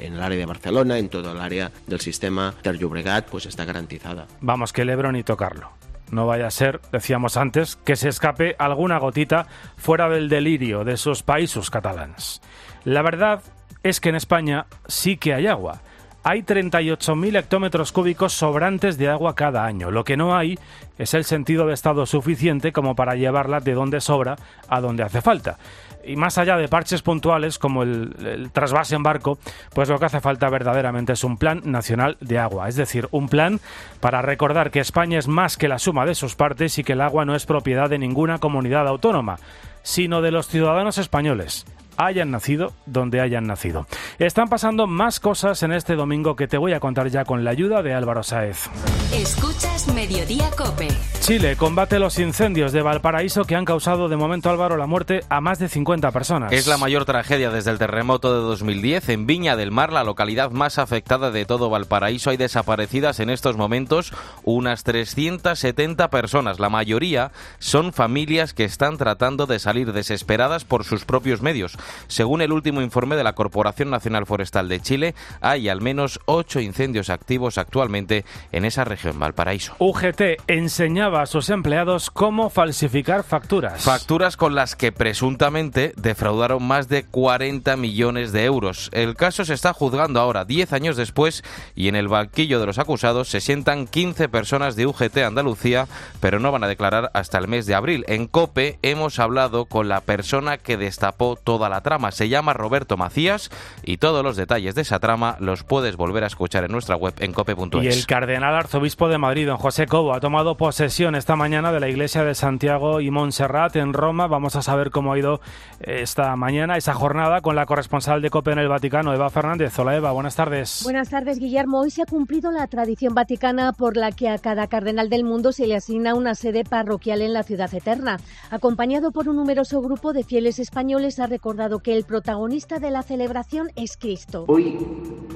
el área de Barcelona, en todo el área del sistema Ter Llobregat, pues está garantizada. Vamos, que el Ebro ni tocarlo. No vaya a ser, decíamos antes, que se escape alguna gotita fuera del delirio de esos países catalanes. La verdad es que en España sí que hay agua. Hay 38.000 hectómetros cúbicos sobrantes de agua cada año. Lo que no hay es el sentido de estado suficiente como para llevarla de donde sobra a donde hace falta. Y más allá de parches puntuales como el, trasvase en barco, pues lo que hace falta verdaderamente es un plan nacional de agua. Es decir, un plan para recordar que España es más que la suma de sus partes y que el agua no es propiedad de ninguna comunidad autónoma, sino de los ciudadanos españoles hayan nacido donde hayan nacido. Están pasando más cosas en este domingo que te voy a contar ya con la ayuda de Álvaro Saez. Escuchas Mediodía Cope. Chile combate los incendios de Valparaíso que han causado de momento Álvaro la muerte a más de 50 personas. Es la mayor tragedia desde el terremoto de 2010 en Viña del Mar, la localidad más afectada de todo Valparaíso. Hay desaparecidas en estos momentos unas 370 personas. La mayoría son familias que están tratando de salir desesperadas por sus propios medios. Según el último informe de la Corporación Nacional Forestal de Chile, hay al menos ocho incendios activos actualmente en esa región colegio en Valparaíso. UGT enseñaba a sus empleados cómo falsificar facturas. Facturas con las que presuntamente defraudaron más de 40 millones de euros. El caso se está juzgando ahora, 10 años después, y en el banquillo de los acusados se sientan 15 personas de UGT Andalucía, pero no van a declarar hasta el mes de abril. En COPE hemos hablado con la persona que destapó toda la trama. Se llama Roberto Macías y todos los detalles de esa trama los puedes volver a escuchar en nuestra web en cope.es. Y el cardenal arzobispo de Madrid, don José Cobo, ha tomado posesión esta mañana de la iglesia de Santiago y Montserrat en Roma. Vamos a saber cómo ha ido esta mañana, esa jornada, con la corresponsal de COPE en el Vaticano, Eva Fernández. Hola Eva, buenas tardes. Buenas tardes, Guillermo. Hoy se ha cumplido la tradición vaticana por la que a cada cardenal del mundo se le asigna una sede parroquial en la ciudad eterna. Acompañado por un numeroso grupo de fieles españoles, ha recordado que el protagonista de la celebración es Cristo. Hoy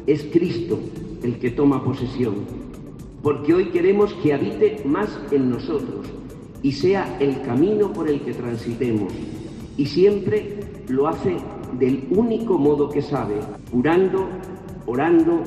es Cristo el que toma posesión, porque hoy queremos que habite más en nosotros y sea el camino por el que transitemos. Y siempre lo hace del único modo que sabe, curando, orando,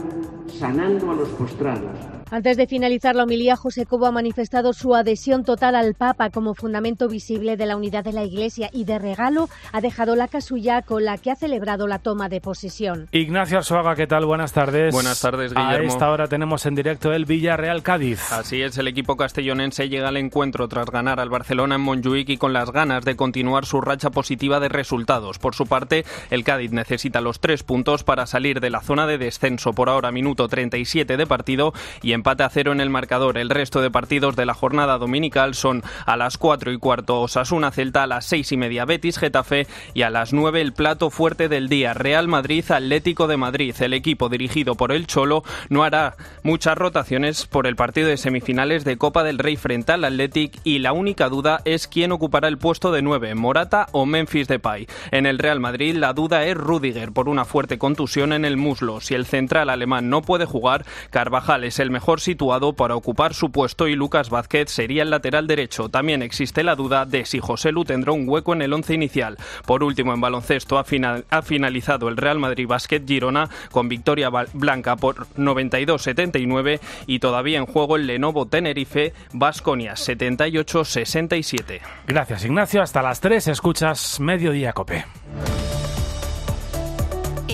sanando a los postrados antes de finalizar la homilía, José Cobo ha manifestado su adhesión total al Papa como fundamento visible de la unidad de la Iglesia y de regalo ha dejado la casulla con la que ha celebrado la toma de posesión. Ignacio Arzuaga, ¿qué tal? Buenas tardes. Buenas tardes, Guillermo. A esta hora tenemos en directo el Villarreal Cádiz. Así es, el equipo castellonense llega al encuentro tras ganar al Barcelona en Montjuic y con las ganas de continuar su racha positiva de resultados. Por su parte, el Cádiz necesita los tres puntos para salir de la zona de descenso. Por ahora, minuto 37 de partido y en empate a cero en el marcador. El resto de partidos de la jornada dominical son a las 4 y cuarto Osasuna Celta, a las 6 y media Betis Getafe y a las 9 el plato fuerte del día Real Madrid Atlético de Madrid. El equipo dirigido por el Cholo no hará muchas rotaciones por el partido de semifinales de Copa del Rey frente al Athletic y la única duda es quién ocupará el puesto de 9, Morata o Memphis Depay. En el Real Madrid la duda es Rudiger por una fuerte contusión en el muslo. Si el central alemán no puede jugar, Carvajal es el mejor situado para ocupar su puesto y Lucas Vázquez sería el lateral derecho. También existe la duda de si José Lu tendrá un hueco en el once inicial. Por último, en baloncesto ha, ha finalizado el Real Madrid Basket Girona con victoria blanca por 92-79 y todavía en juego el Lenovo Tenerife Basconia 78-67. Gracias Ignacio, hasta las 3 escuchas Mediodía Cope.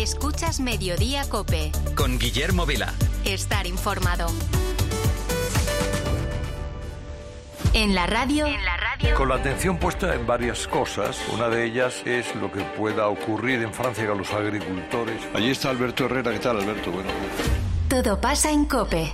Escuchas Mediodía Cope. Con Guillermo Vila. Estar informado. En la radio. En la radio. Con la atención puesta en varias cosas. Una de ellas es lo que pueda ocurrir en Francia con los agricultores. Allí está Alberto Herrera. ¿Qué tal, Alberto? Bueno. Todo pasa en Cope.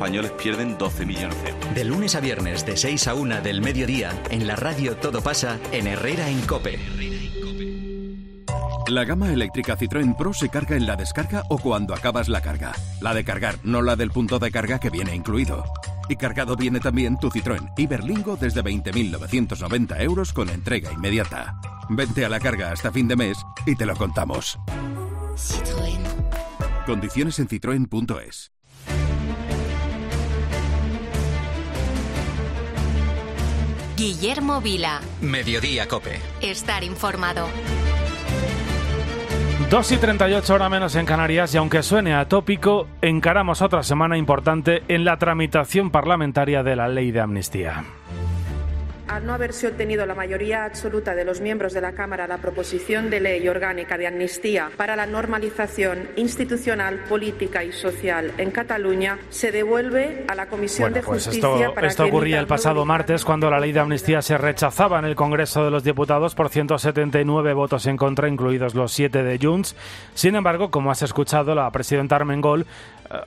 españoles pierden 12 millones de euros. De lunes a viernes, de 6 a 1 del mediodía, en la radio Todo pasa en Herrera en Cope. La gama eléctrica Citroën Pro se carga en la descarga o cuando acabas la carga. La de cargar, no la del punto de carga que viene incluido. Y cargado viene también tu Citroën Iberlingo desde 20.990 euros con entrega inmediata. Vente a la carga hasta fin de mes y te lo contamos. Citroën. Condiciones en citroen.es. Guillermo Vila. Mediodía Cope. Estar informado. 2 y 38 horas menos en Canarias y aunque suene atópico, encaramos otra semana importante en la tramitación parlamentaria de la ley de amnistía. Al no haberse obtenido la mayoría absoluta de los miembros de la Cámara la proposición de ley orgánica de amnistía para la normalización institucional, política y social en Cataluña, se devuelve a la Comisión Bueno, de pues Justicia esto, para esto que ocurría el pasado martes cuando la ley de amnistía se rechazaba en el Congreso de los Diputados por 179 votos en contra, incluidos los siete de Junts. Sin embargo, como has escuchado, la presidenta Armengol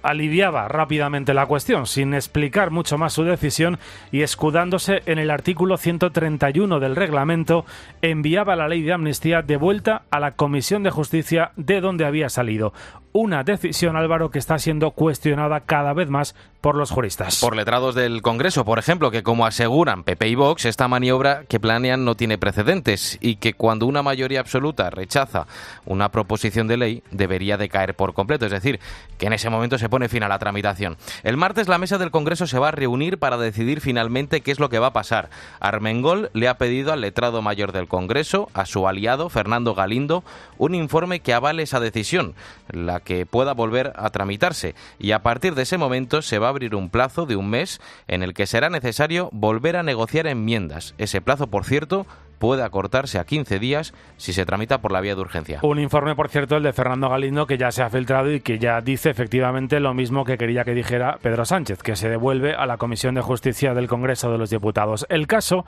aliviaba rápidamente la cuestión, sin explicar mucho más su decisión y escudándose en el artículo 131 del reglamento, enviaba la ley de amnistía de vuelta a la Comisión de Justicia de donde había salido. una decisión, Álvaro, que está siendo cuestionada cada vez más por los juristas. Por letrados del Congreso, por ejemplo, que como aseguran PP y Vox, esta maniobra que planean no tiene precedentes y que cuando una mayoría absoluta rechaza una proposición de ley debería de caer por completo, es decir, que en ese momento se pone fin a la tramitación. El martes la mesa del Congreso se va a reunir para decidir finalmente qué es lo que va a pasar. Armengol le ha pedido al letrado mayor del Congreso, a su aliado Fernando Galindo, un informe que avale esa decisión, la que pueda volver a tramitarse y a partir de ese momento se va a abrir un plazo de un mes en el que será necesario volver a negociar enmiendas. Ese plazo, por cierto, puede acortarse a 15 días si se tramita por la vía de urgencia. Un informe, por cierto, el de Fernando Galindo, que ya se ha filtrado y que ya dice efectivamente lo mismo que quería que dijera Pedro Sánchez, que se devuelve a la Comisión de Justicia del Congreso de los Diputados. El caso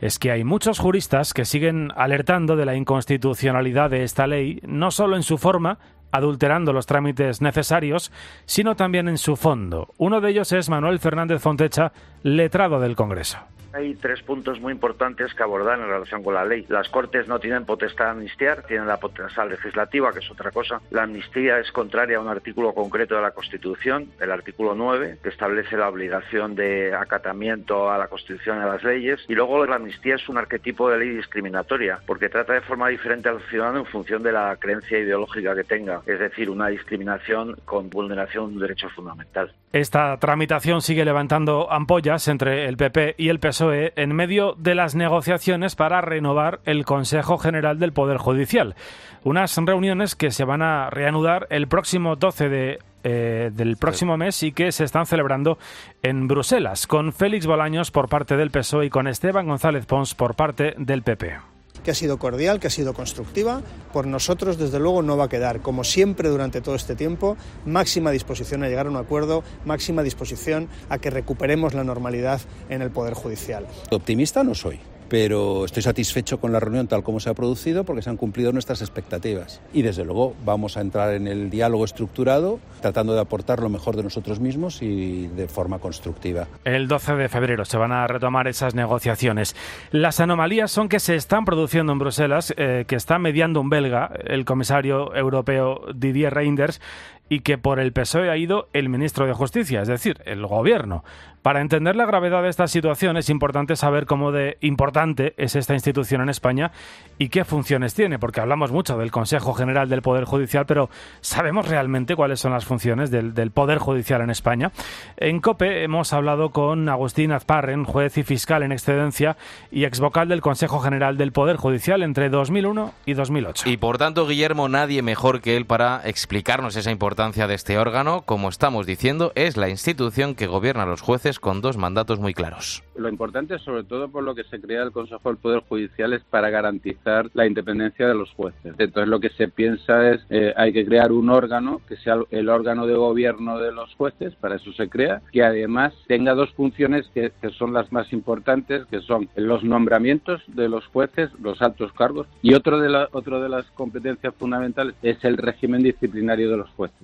es que hay muchos juristas que siguen alertando de la inconstitucionalidad de esta ley, no solo en su forma, adulterando los trámites necesarios, sino también en su fondo. Uno de ellos es Manuel Fernández Fontecha, letrado del Congreso. Hay tres puntos muy importantes que abordar en relación con la ley. Las Cortes no tienen potestad de amnistiar, tienen la potestad legislativa, que es otra cosa. La amnistía es contraria a un artículo concreto de la Constitución, el artículo 9, que establece la obligación de acatamiento a la Constitución y a las leyes. Y luego la amnistía es un arquetipo de ley discriminatoria, porque trata de forma diferente al ciudadano en función de la creencia ideológica que tenga, es decir, una discriminación con vulneración de un derecho fundamental. Esta tramitación sigue levantando ampollas entre el PP y el PSOE en medio de las negociaciones para renovar el Consejo General del Poder Judicial. Unas reuniones que se van a reanudar el próximo 12 de eh, del próximo mes y que se están celebrando en Bruselas, con Félix Bolaños por parte del PSOE y con Esteban González Pons por parte del PP que ha sido cordial, que ha sido constructiva. Por nosotros, desde luego, no va a quedar, como siempre durante todo este tiempo, máxima disposición a llegar a un acuerdo, máxima disposición a que recuperemos la normalidad en el Poder Judicial. Optimista no soy pero estoy satisfecho con la reunión tal como se ha producido porque se han cumplido nuestras expectativas. Y desde luego vamos a entrar en el diálogo estructurado tratando de aportar lo mejor de nosotros mismos y de forma constructiva. El 12 de febrero se van a retomar esas negociaciones. Las anomalías son que se están produciendo en Bruselas, eh, que está mediando un belga, el comisario europeo Didier Reinders, y que por el PSOE ha ido el ministro de Justicia, es decir, el gobierno. Para entender la gravedad de esta situación es importante saber cómo de importante es esta institución en España y qué funciones tiene, porque hablamos mucho del Consejo General del Poder Judicial, pero ¿sabemos realmente cuáles son las funciones del, Poder Judicial en España? En COPE hemos hablado con Agustín Azparren, juez y fiscal en excedencia y exvocal del Consejo General del Poder Judicial entre 2001 y 2008. Y por tanto, Guillermo, nadie mejor que él para explicarnos esa importancia de este órgano. Como estamos diciendo, es la institución que gobierna a los jueces con dos mandatos muy claros. Lo importante, sobre todo por lo que se crea el Consejo del Poder Judicial, es para garantizar la independencia de los jueces. Entonces, lo que se piensa es eh, hay que crear un órgano que sea el órgano de gobierno de los jueces, para eso se crea, que además tenga dos funciones que, son las más importantes, que son los nombramientos de los jueces, los altos cargos, y otro de, la, otro de las competencias fundamentales es el régimen disciplinario de los jueces.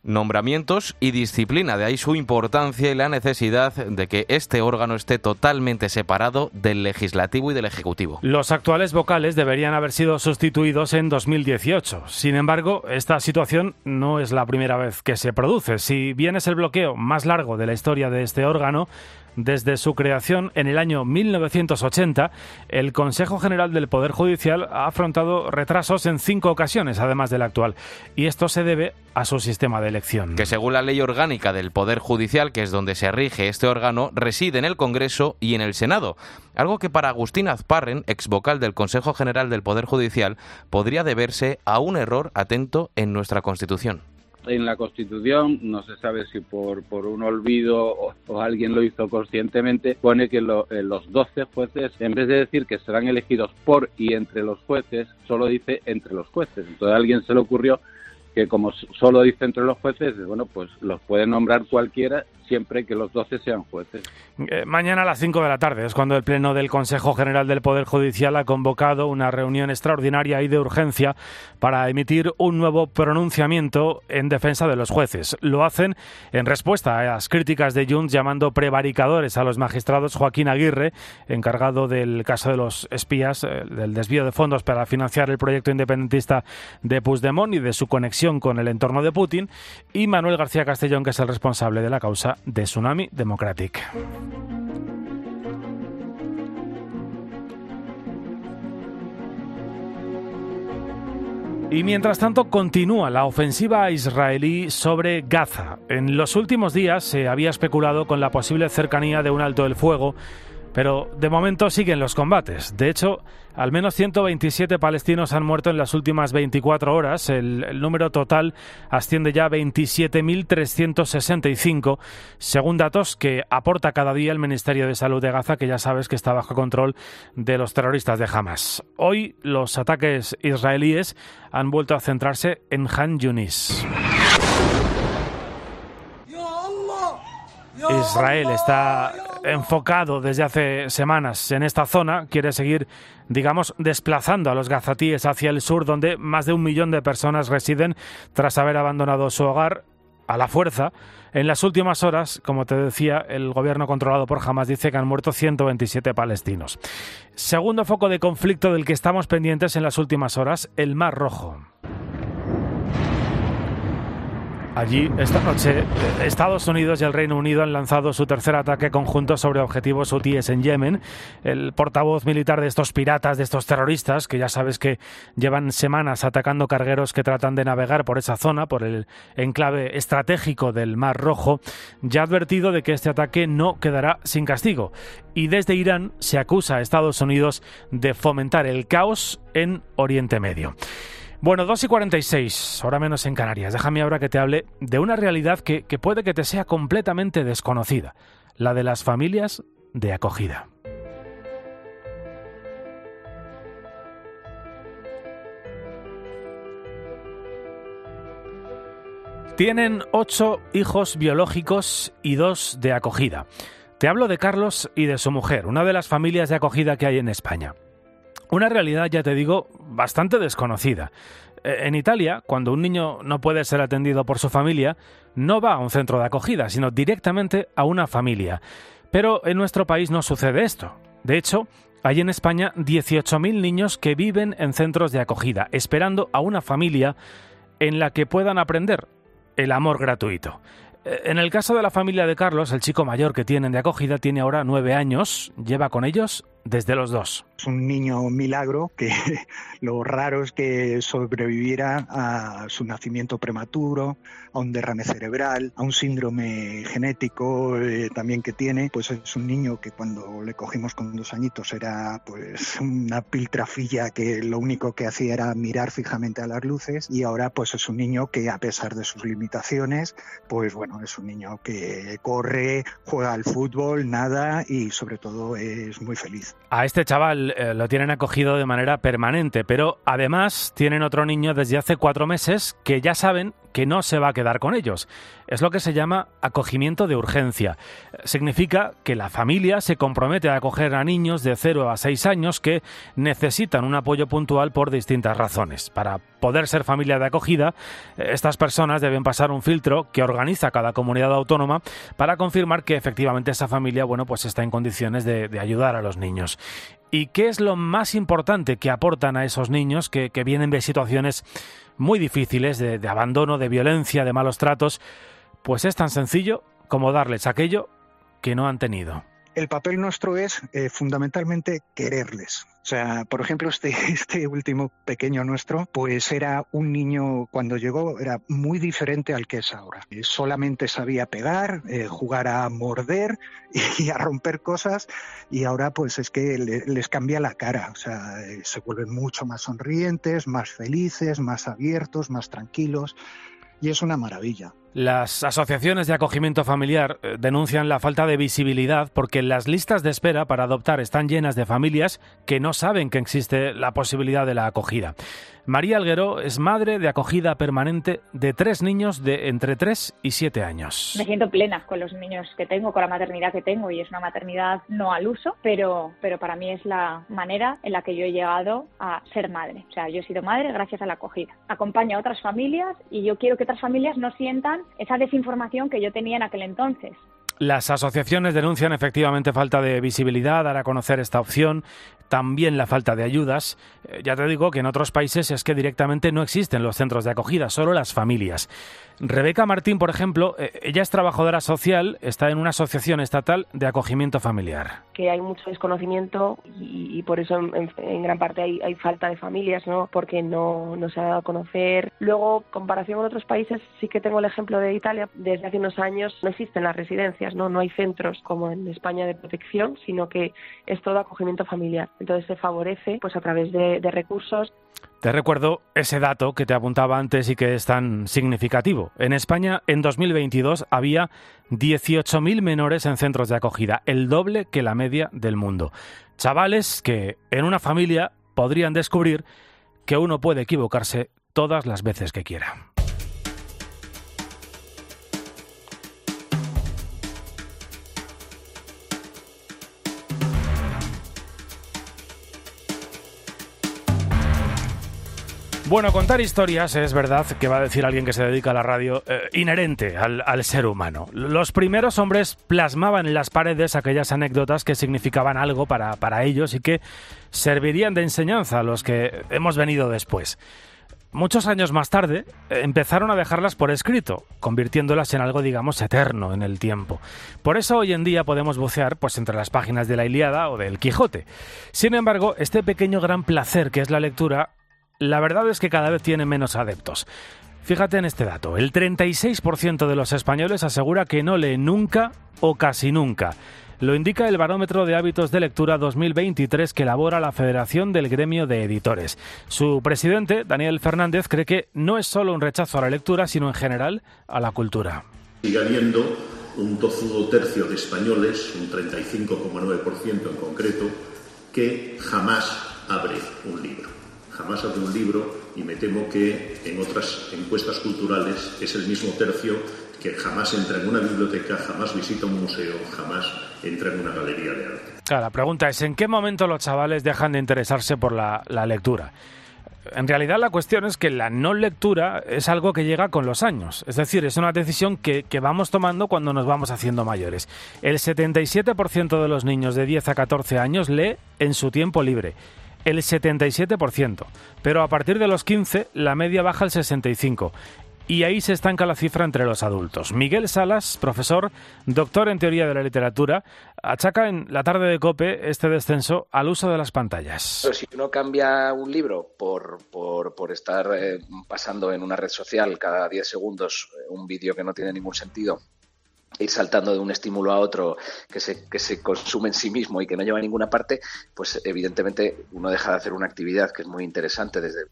Nombramientos y disciplina, de ahí su importancia y la necesidad de que este órgano esté totalmente separado del legislativo y del ejecutivo. Los actuales vocales deberían haber sido sustituidos en 2018. Sin embargo, esta situación no es la primera vez que se produce. Si bien es el bloqueo más largo de la historia de este órgano, desde su creación en el año 1980, el Consejo General del Poder Judicial ha afrontado retrasos en cinco ocasiones, además del actual, y esto se debe a su sistema de elección. Que según la ley orgánica del Poder Judicial, que es donde se rige este órgano, reside en el Congreso y en el Senado, algo que para Agustín Azparren, ex vocal del Consejo General del Poder Judicial, podría deberse a un error atento en nuestra Constitución en la Constitución, no se sabe si por, por un olvido o, alguien lo hizo conscientemente, pone que eh, los 12 jueces, en vez de decir que serán elegidos por y entre los jueces, solo dice entre los jueces. Entonces a alguien se le ocurrió que como solo dice entre los jueces, bueno, pues los puede nombrar cualquiera siempre que los 12 sean jueces. Eh, mañana a las 5 de la tarde es cuando el Pleno del Consejo General del Poder Judicial ha convocado una reunión extraordinaria y de urgencia para emitir un nuevo pronunciamiento en defensa de los jueces. Lo hacen en respuesta a las críticas de Junts llamando prevaricadores a los magistrados Joaquín Aguirre, encargado del caso de los espías, eh, del desvío de fondos para financiar el proyecto independentista de Puigdemont y de su conexión con el entorno de Putin, y Manuel García Castellón, que es el responsable de la causa de Tsunami Democratic. Y mientras tanto continúa la ofensiva israelí sobre Gaza. En los últimos días se había especulado con la posible cercanía de un alto el fuego pero de momento siguen los combates. De hecho, al menos 127 palestinos han muerto en las últimas 24 horas. El, número total asciende ya a 27.365, según datos que aporta cada día el Ministerio de Salud de Gaza, que ya sabes que está bajo control de los terroristas de Hamas. Hoy los ataques israelíes han vuelto a centrarse en Han Yunis. Israel está enfocado desde hace semanas en esta zona, quiere seguir, digamos, desplazando a los gazatíes hacia el sur, donde más de un millón de personas residen tras haber abandonado su hogar a la fuerza. En las últimas horas, como te decía, el gobierno controlado por Hamas dice que han muerto 127 palestinos. Segundo foco de conflicto del que estamos pendientes en las últimas horas, el Mar Rojo. Allí, esta noche, Estados Unidos y el Reino Unido han lanzado su tercer ataque conjunto sobre objetivos hutíes en Yemen. El portavoz militar de estos piratas, de estos terroristas, que ya sabes que llevan semanas atacando cargueros que tratan de navegar por esa zona, por el enclave estratégico del Mar Rojo, ya ha advertido de que este ataque no quedará sin castigo. Y desde Irán se acusa a Estados Unidos de fomentar el caos en Oriente Medio. Bueno, 2 y 46, ahora menos en Canarias. Déjame ahora que te hable de una realidad que, que puede que te sea completamente desconocida, la de las familias de acogida. Tienen ocho hijos biológicos y dos de acogida. Te hablo de Carlos y de su mujer, una de las familias de acogida que hay en España. Una realidad, ya te digo, bastante desconocida. Eh, en Italia, cuando un niño no puede ser atendido por su familia, no va a un centro de acogida, sino directamente a una familia. Pero en nuestro país no sucede esto. De hecho, hay en España 18.000 niños que viven en centros de acogida, esperando a una familia en la que puedan aprender el amor gratuito. Eh, en el caso de la familia de Carlos, el chico mayor que tienen de acogida tiene ahora nueve años, lleva con ellos desde los dos. Es un niño milagro que lo raro es que sobreviviera a su nacimiento prematuro, a un derrame cerebral, a un síndrome genético eh, también que tiene. Pues es un niño que cuando le cogimos con dos añitos era pues una piltrafilla que lo único que hacía era mirar fijamente a las luces y ahora pues es un niño que a pesar de sus limitaciones, pues bueno, es un niño que corre, juega al fútbol, nada y sobre todo es muy feliz. A este chaval eh, lo tienen acogido de manera permanente, pero además tienen otro niño desde hace cuatro meses que ya saben que no se va a quedar con ellos. Es lo que se llama acogimiento de urgencia. Significa que la familia se compromete a acoger a niños de 0 a 6 años que necesitan un apoyo puntual por distintas razones. Para poder ser familia de acogida, estas personas deben pasar un filtro que organiza cada comunidad autónoma para confirmar que efectivamente esa familia bueno, pues está en condiciones de, de ayudar a los niños. ¿Y qué es lo más importante que aportan a esos niños que, vienen de situaciones muy difíciles, de abandono, de violencia, de malos tratos? Pues es tan sencillo como darles aquello que no han tenido. El papel nuestro es eh, fundamentalmente quererles. O sea, por ejemplo, este, este último pequeño nuestro, pues era un niño cuando llegó, era muy diferente al que es ahora. Eh, solamente sabía pegar, eh, jugar a morder y a romper cosas y ahora pues es que les cambia la cara. O sea, se vuelven mucho más sonrientes, más felices, más abiertos, más tranquilos y es una maravilla. Las asociaciones de acogimiento familiar eh, denuncian la falta de visibilidad porque las listas de espera para adoptar están llenas de familias que no saben que existe la posibilidad de la acogida. María Alguero es madre de acogida permanente de tres niños de entre 3 y 7 años. Me siento plena con los niños que tengo, con la maternidad que tengo y es una maternidad no al uso, pero, pero para mí es la manera en la que yo he llegado a ser madre. O sea, yo he sido madre gracias a la acogida. Acompaño a otras familias y yo quiero que otras familias no sientan esa desinformación que yo tenía en aquel entonces. Las asociaciones denuncian efectivamente falta de visibilidad, dar a conocer esta opción. también la falta de ayudas. Eh, ya te digo que en otros países es que directamente no existen los centros de acogida, solo las familias. Rebeca Martín, por ejemplo, eh, ella es trabajadora social, está en una asociación estatal de acogimiento familiar. Que hay mucho desconocimiento y, por eso en, gran parte hay, falta de familias, ¿no? Porque no, no se ha dado a conocer. Luego, comparación con otros países, sí que tengo el ejemplo de Italia. Desde hace unos años no existen las residencias, ¿no? No hay centros como en España de protección, sino que es todo acogimiento familiar. Entonces se favorece pues a través de, de recursos te recuerdo ese dato que te apuntaba antes y que es tan significativo. En España, en 2022, había 18.000 menores en centros de acogida, el doble que la media del mundo. Chavales que en una familia podrían descubrir que uno puede equivocarse todas las veces que quiera. Bueno, contar historias es verdad que va a decir alguien que se dedica a la radio eh, inherente al, ser humano. Los primeros hombres plasmaban en las paredes aquellas anécdotas que significaban algo para, para ellos y que servirían de enseñanza a los que hemos venido después. Muchos años más tarde eh, empezaron a dejarlas por escrito, convirtiéndolas en algo, digamos, eterno en el tiempo. Por eso hoy en día podemos bucear pues, entre las páginas de la Iliada o del Quijote. Sin embargo, este pequeño gran placer que es la lectura la verdad es que cada vez tiene menos adeptos. Fíjate en este dato, el 36% de los españoles asegura que no lee nunca o casi nunca. Lo indica el Barómetro de Hábitos de Lectura 2023 que elabora la Federación del Gremio de Editores. Su presidente, Daniel Fernández, cree que no es solo un rechazo a la lectura, sino en general a la cultura. Sigue habiendo un tozudo tercio de españoles, un 35,9% en concreto, que jamás abre un libro jamás abre un libro y me temo que en otras encuestas culturales es el mismo tercio que jamás entra en una biblioteca, jamás visita un museo, jamás entra en una galería de arte. La pregunta es, ¿en qué momento los chavales dejan de interesarse por la, lectura? En realidad la cuestión es que la no lectura es algo que llega con los años, es decir, es una decisión que, que vamos tomando cuando nos vamos haciendo mayores. El 77% de los niños de 10 a 14 años lee en su tiempo libre el 77%, pero a partir de los 15 la media baja al 65%. Y ahí se estanca la cifra entre los adultos. Miguel Salas, profesor, doctor en teoría de la literatura, achaca en la tarde de COPE este descenso al uso de las pantallas. Pero si uno cambia un libro por, por, estar eh, pasando en una red social cada 10 segundos eh, un vídeo que no tiene ningún sentido ir saltando de un estímulo a otro que se, que se consume en sí mismo y que no lleva a ninguna parte, pues evidentemente uno deja de hacer una actividad que es muy interesante desde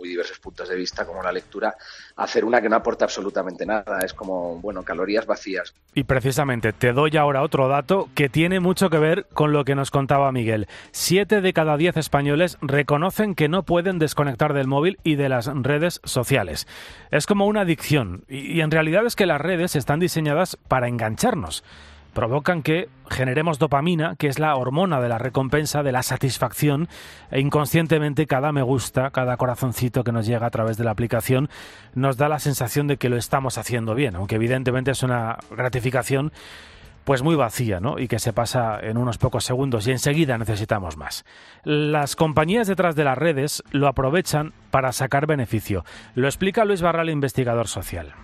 muy diversos puntos de vista, como la lectura, hacer una que no aporta absolutamente nada. Es como, bueno, calorías vacías. Y precisamente te doy ahora otro dato que tiene mucho que ver con lo que nos contaba Miguel. Siete de cada diez españoles reconocen que no pueden desconectar del móvil y de las redes sociales. Es como una adicción y en realidad es que las redes están diseñadas para engancharnos provocan que generemos dopamina, que es la hormona de la recompensa, de la satisfacción, e inconscientemente cada me gusta, cada corazoncito que nos llega a través de la aplicación, nos da la sensación de que lo estamos haciendo bien, aunque evidentemente es una gratificación pues muy vacía, ¿no? Y que se pasa en unos pocos segundos y enseguida necesitamos más. Las compañías detrás de las redes lo aprovechan para sacar beneficio. Lo explica Luis Barral, investigador social.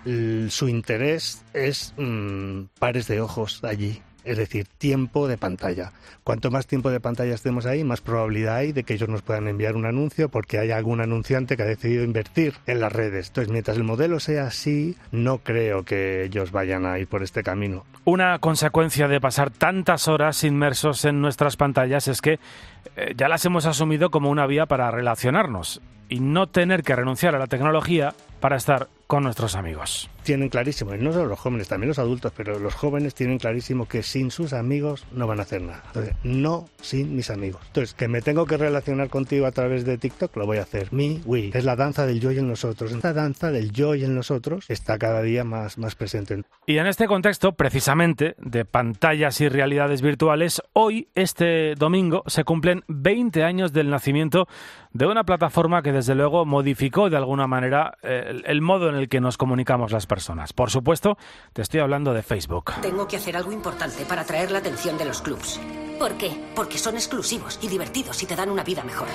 su interés es mm, pares de ojos allí es decir, tiempo de pantalla. Cuanto más tiempo de pantalla estemos ahí, más probabilidad hay de que ellos nos puedan enviar un anuncio porque hay algún anunciante que ha decidido invertir en las redes. Entonces, mientras el modelo sea así, no creo que ellos vayan a ir por este camino. Una consecuencia de pasar tantas horas inmersos en nuestras pantallas es que eh, ya las hemos asumido como una vía para relacionarnos y no tener que renunciar a la tecnología para estar con nuestros amigos. Tienen clarísimo, y no solo los jóvenes, también los adultos, pero los jóvenes tienen clarísimo que sin sus amigos no van a hacer nada. Entonces, no sin mis amigos. Entonces, que me tengo que relacionar contigo a través de TikTok, lo voy a hacer. Mi, we. Es la danza del yo y en nosotros. Esta danza del yo y en nosotros está cada día más, más presente. Y en este contexto, precisamente, de pantallas y realidades virtuales, hoy, este domingo, se cumplen 20 años del nacimiento de una plataforma que desde luego modificó de alguna manera eh, el, el modo en el que nos comunicamos las personas. Por supuesto, te estoy hablando de Facebook. Tengo que hacer algo importante para atraer la atención de los clubs. ¿Por qué? Porque son exclusivos y divertidos y te dan una vida mejor.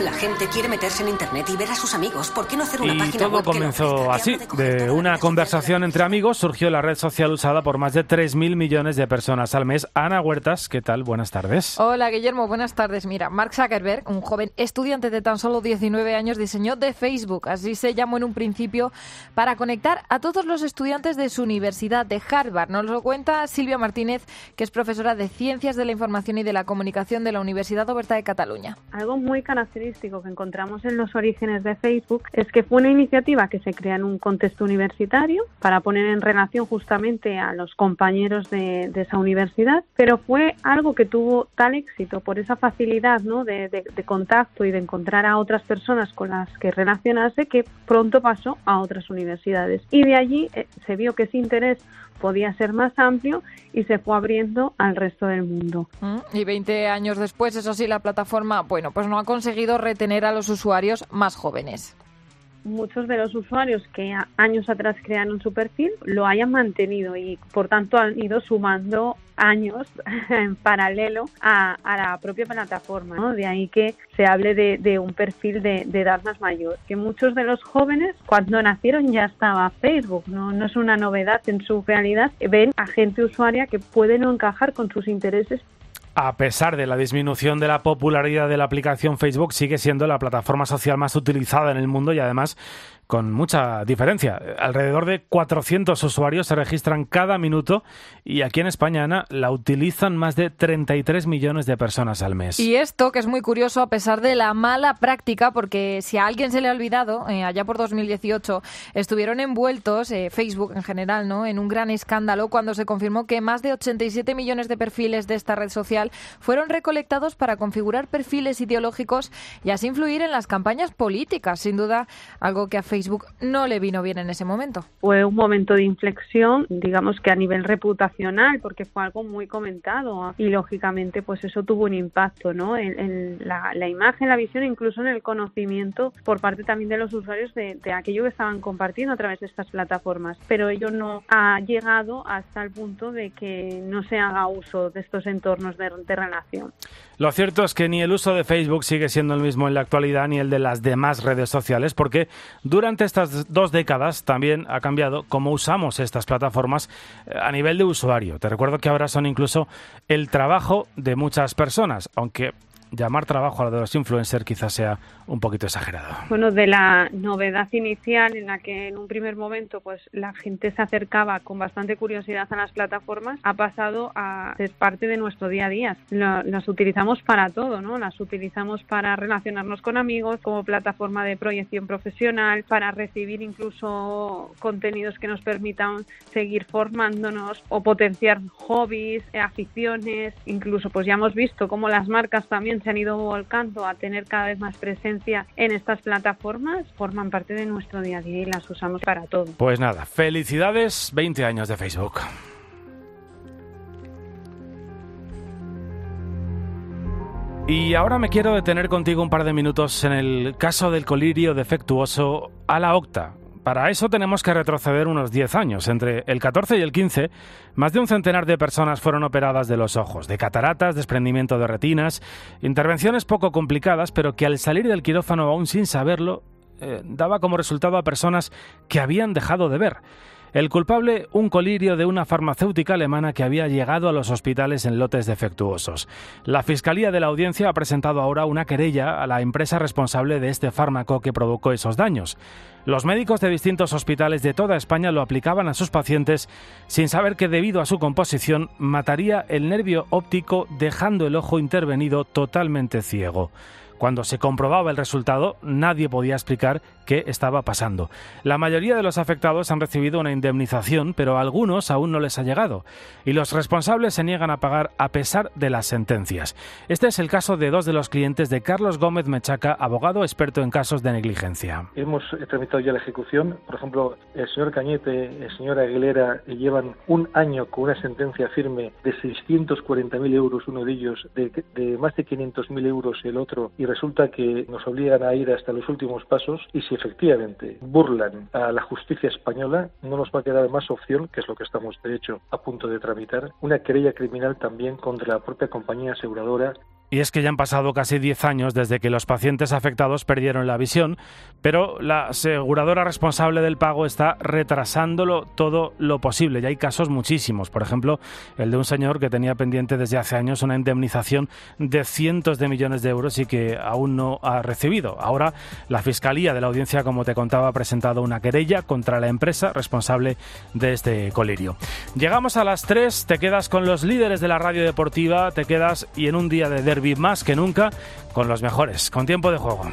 La gente quiere meterse en internet y ver a sus amigos. ¿Por qué no hacer una Y página todo web comenzó así. De una conversación entre amigos surgió la red social usada por más de 3.000 millones de personas al mes. Ana Huertas, ¿qué tal? Buenas tardes. Hola Guillermo, buenas tardes. Mira, Mark Zuckerberg, un joven estudiante de tan solo 19 años, diseñó de Facebook, así se llamó en un principio, para conectar a todos los estudiantes de su universidad de Harvard. Nos lo cuenta Silvia Martínez, que es profesora de Ciencias de la Información y de la Comunicación de la Universidad Oberta de Cataluña. Algo muy característico que encontramos en los orígenes de Facebook es que fue una iniciativa que se crea en un contexto universitario para poner en relación justamente a los compañeros de, de esa universidad, pero fue algo que tuvo tal éxito por esa facilidad ¿no? de, de- de contacto y de encontrar a otras personas con las que relacionarse que pronto pasó a otras universidades. Y de allí eh, se vio que ese interés podía ser más amplio y se fue abriendo al resto del mundo. ¿Mm? Y 20 años después, eso sí, la plataforma, bueno, pues no ha conseguido retener a los usuarios más jóvenes. Muchos de los usuarios que años atrás crearon su perfil lo hayan mantenido y por tanto han ido sumando años en paralelo a, a la propia plataforma. ¿no? De ahí que se hable de, de un perfil de, de edad más mayor. Que muchos de los jóvenes cuando nacieron ya estaba Facebook, no, no es una novedad en su realidad. Ven a gente usuaria que puede no encajar con sus intereses A pesar de la disminución de la popularidad de la aplicación Facebook, sigue siendo la plataforma social más utilizada en el mundo y además con mucha diferencia. Alrededor de 400 usuarios se registran cada minuto y aquí en España, Ana, la utilizan más de 33 millones de personas al mes. Y esto, que es muy curioso, a pesar de la mala práctica, porque si a alguien se le ha olvidado, eh, allá por 2018 estuvieron envueltos, eh, Facebook en general, ¿no? en un gran escándalo cuando se confirmó que más de 87 millones de perfiles de esta red social fueron recolectados para configurar perfiles ideológicos y así influir en las campañas políticas. Sin duda, algo que a Facebook no le vino bien en ese momento. fue un momento de inflexión, digamos que a nivel reputacional, porque fue algo muy comentado y lógicamente pues eso tuvo un impacto, ¿no? En, en la, la imagen, la visión, incluso en el conocimiento por parte también de los usuarios de, de aquello que estaban compartiendo a través de estas plataformas. Pero ello no ha llegado hasta el punto de que no se haga uso de estos entornos de, de relación. Lo cierto es que ni el uso de Facebook sigue siendo el mismo en la actualidad ni el de las demás redes sociales, porque durante estas dos décadas también ha cambiado cómo usamos estas plataformas eh, a nivel de usuario. Te recuerdo que ahora son incluso el trabajo de muchas personas, aunque llamar trabajo a lo de los influencers quizás sea un poquito exagerado. Bueno, de la novedad inicial en la que en un primer momento pues la gente se acercaba con bastante curiosidad a las plataformas, ha pasado a ser parte de nuestro día a día. Lo- las utilizamos para todo, ¿no? Las utilizamos para relacionarnos con amigos, como plataforma de proyección profesional, para recibir incluso contenidos que nos permitan seguir formándonos o potenciar hobbies, eh, aficiones, incluso pues ya hemos visto cómo las marcas también se han ido volcando a tener cada vez más presencia en estas plataformas, forman parte de nuestro día a día y las usamos para todo. Pues nada, felicidades, 20 años de Facebook. Y ahora me quiero detener contigo un par de minutos en el caso del colirio defectuoso a la octa. Para eso tenemos que retroceder unos 10 años. Entre el 14 y el 15, más de un centenar de personas fueron operadas de los ojos, de cataratas, desprendimiento de retinas, intervenciones poco complicadas, pero que al salir del quirófano aún sin saberlo, eh, daba como resultado a personas que habían dejado de ver. El culpable, un colirio de una farmacéutica alemana que había llegado a los hospitales en lotes defectuosos. La Fiscalía de la Audiencia ha presentado ahora una querella a la empresa responsable de este fármaco que provocó esos daños. Los médicos de distintos hospitales de toda España lo aplicaban a sus pacientes sin saber que debido a su composición mataría el nervio óptico dejando el ojo intervenido totalmente ciego. Cuando se comprobaba el resultado, nadie podía explicar qué estaba pasando. La mayoría de los afectados han recibido una indemnización, pero a algunos aún no les ha llegado. Y los responsables se niegan a pagar a pesar de las sentencias. Este es el caso de dos de los clientes de Carlos Gómez Mechaca, abogado experto en casos de negligencia. Hemos tramitado ya la ejecución. Por ejemplo, el señor Cañete, el señor Aguilera llevan un año con una sentencia firme de 640.000 euros uno de ellos, de, de más de 500.000 euros el otro, y resulta que nos obligan a ir hasta los últimos pasos y si efectivamente burlan a la justicia española, no nos va a quedar más opción, que es lo que estamos de hecho a punto de tramitar, una querella criminal también contra la propia compañía aseguradora y es que ya han pasado casi 10 años desde que los pacientes afectados perdieron la visión, pero la aseguradora responsable del pago está retrasándolo todo lo posible. Y hay casos muchísimos. Por ejemplo, el de un señor que tenía pendiente desde hace años una indemnización de cientos de millones de euros y que aún no ha recibido. Ahora, la Fiscalía de la Audiencia, como te contaba, ha presentado una querella contra la empresa responsable de este colirio. Llegamos a las 3, te quedas con los líderes de la radio deportiva, te quedas y en un día de más que nunca con los mejores, con tiempo de juego.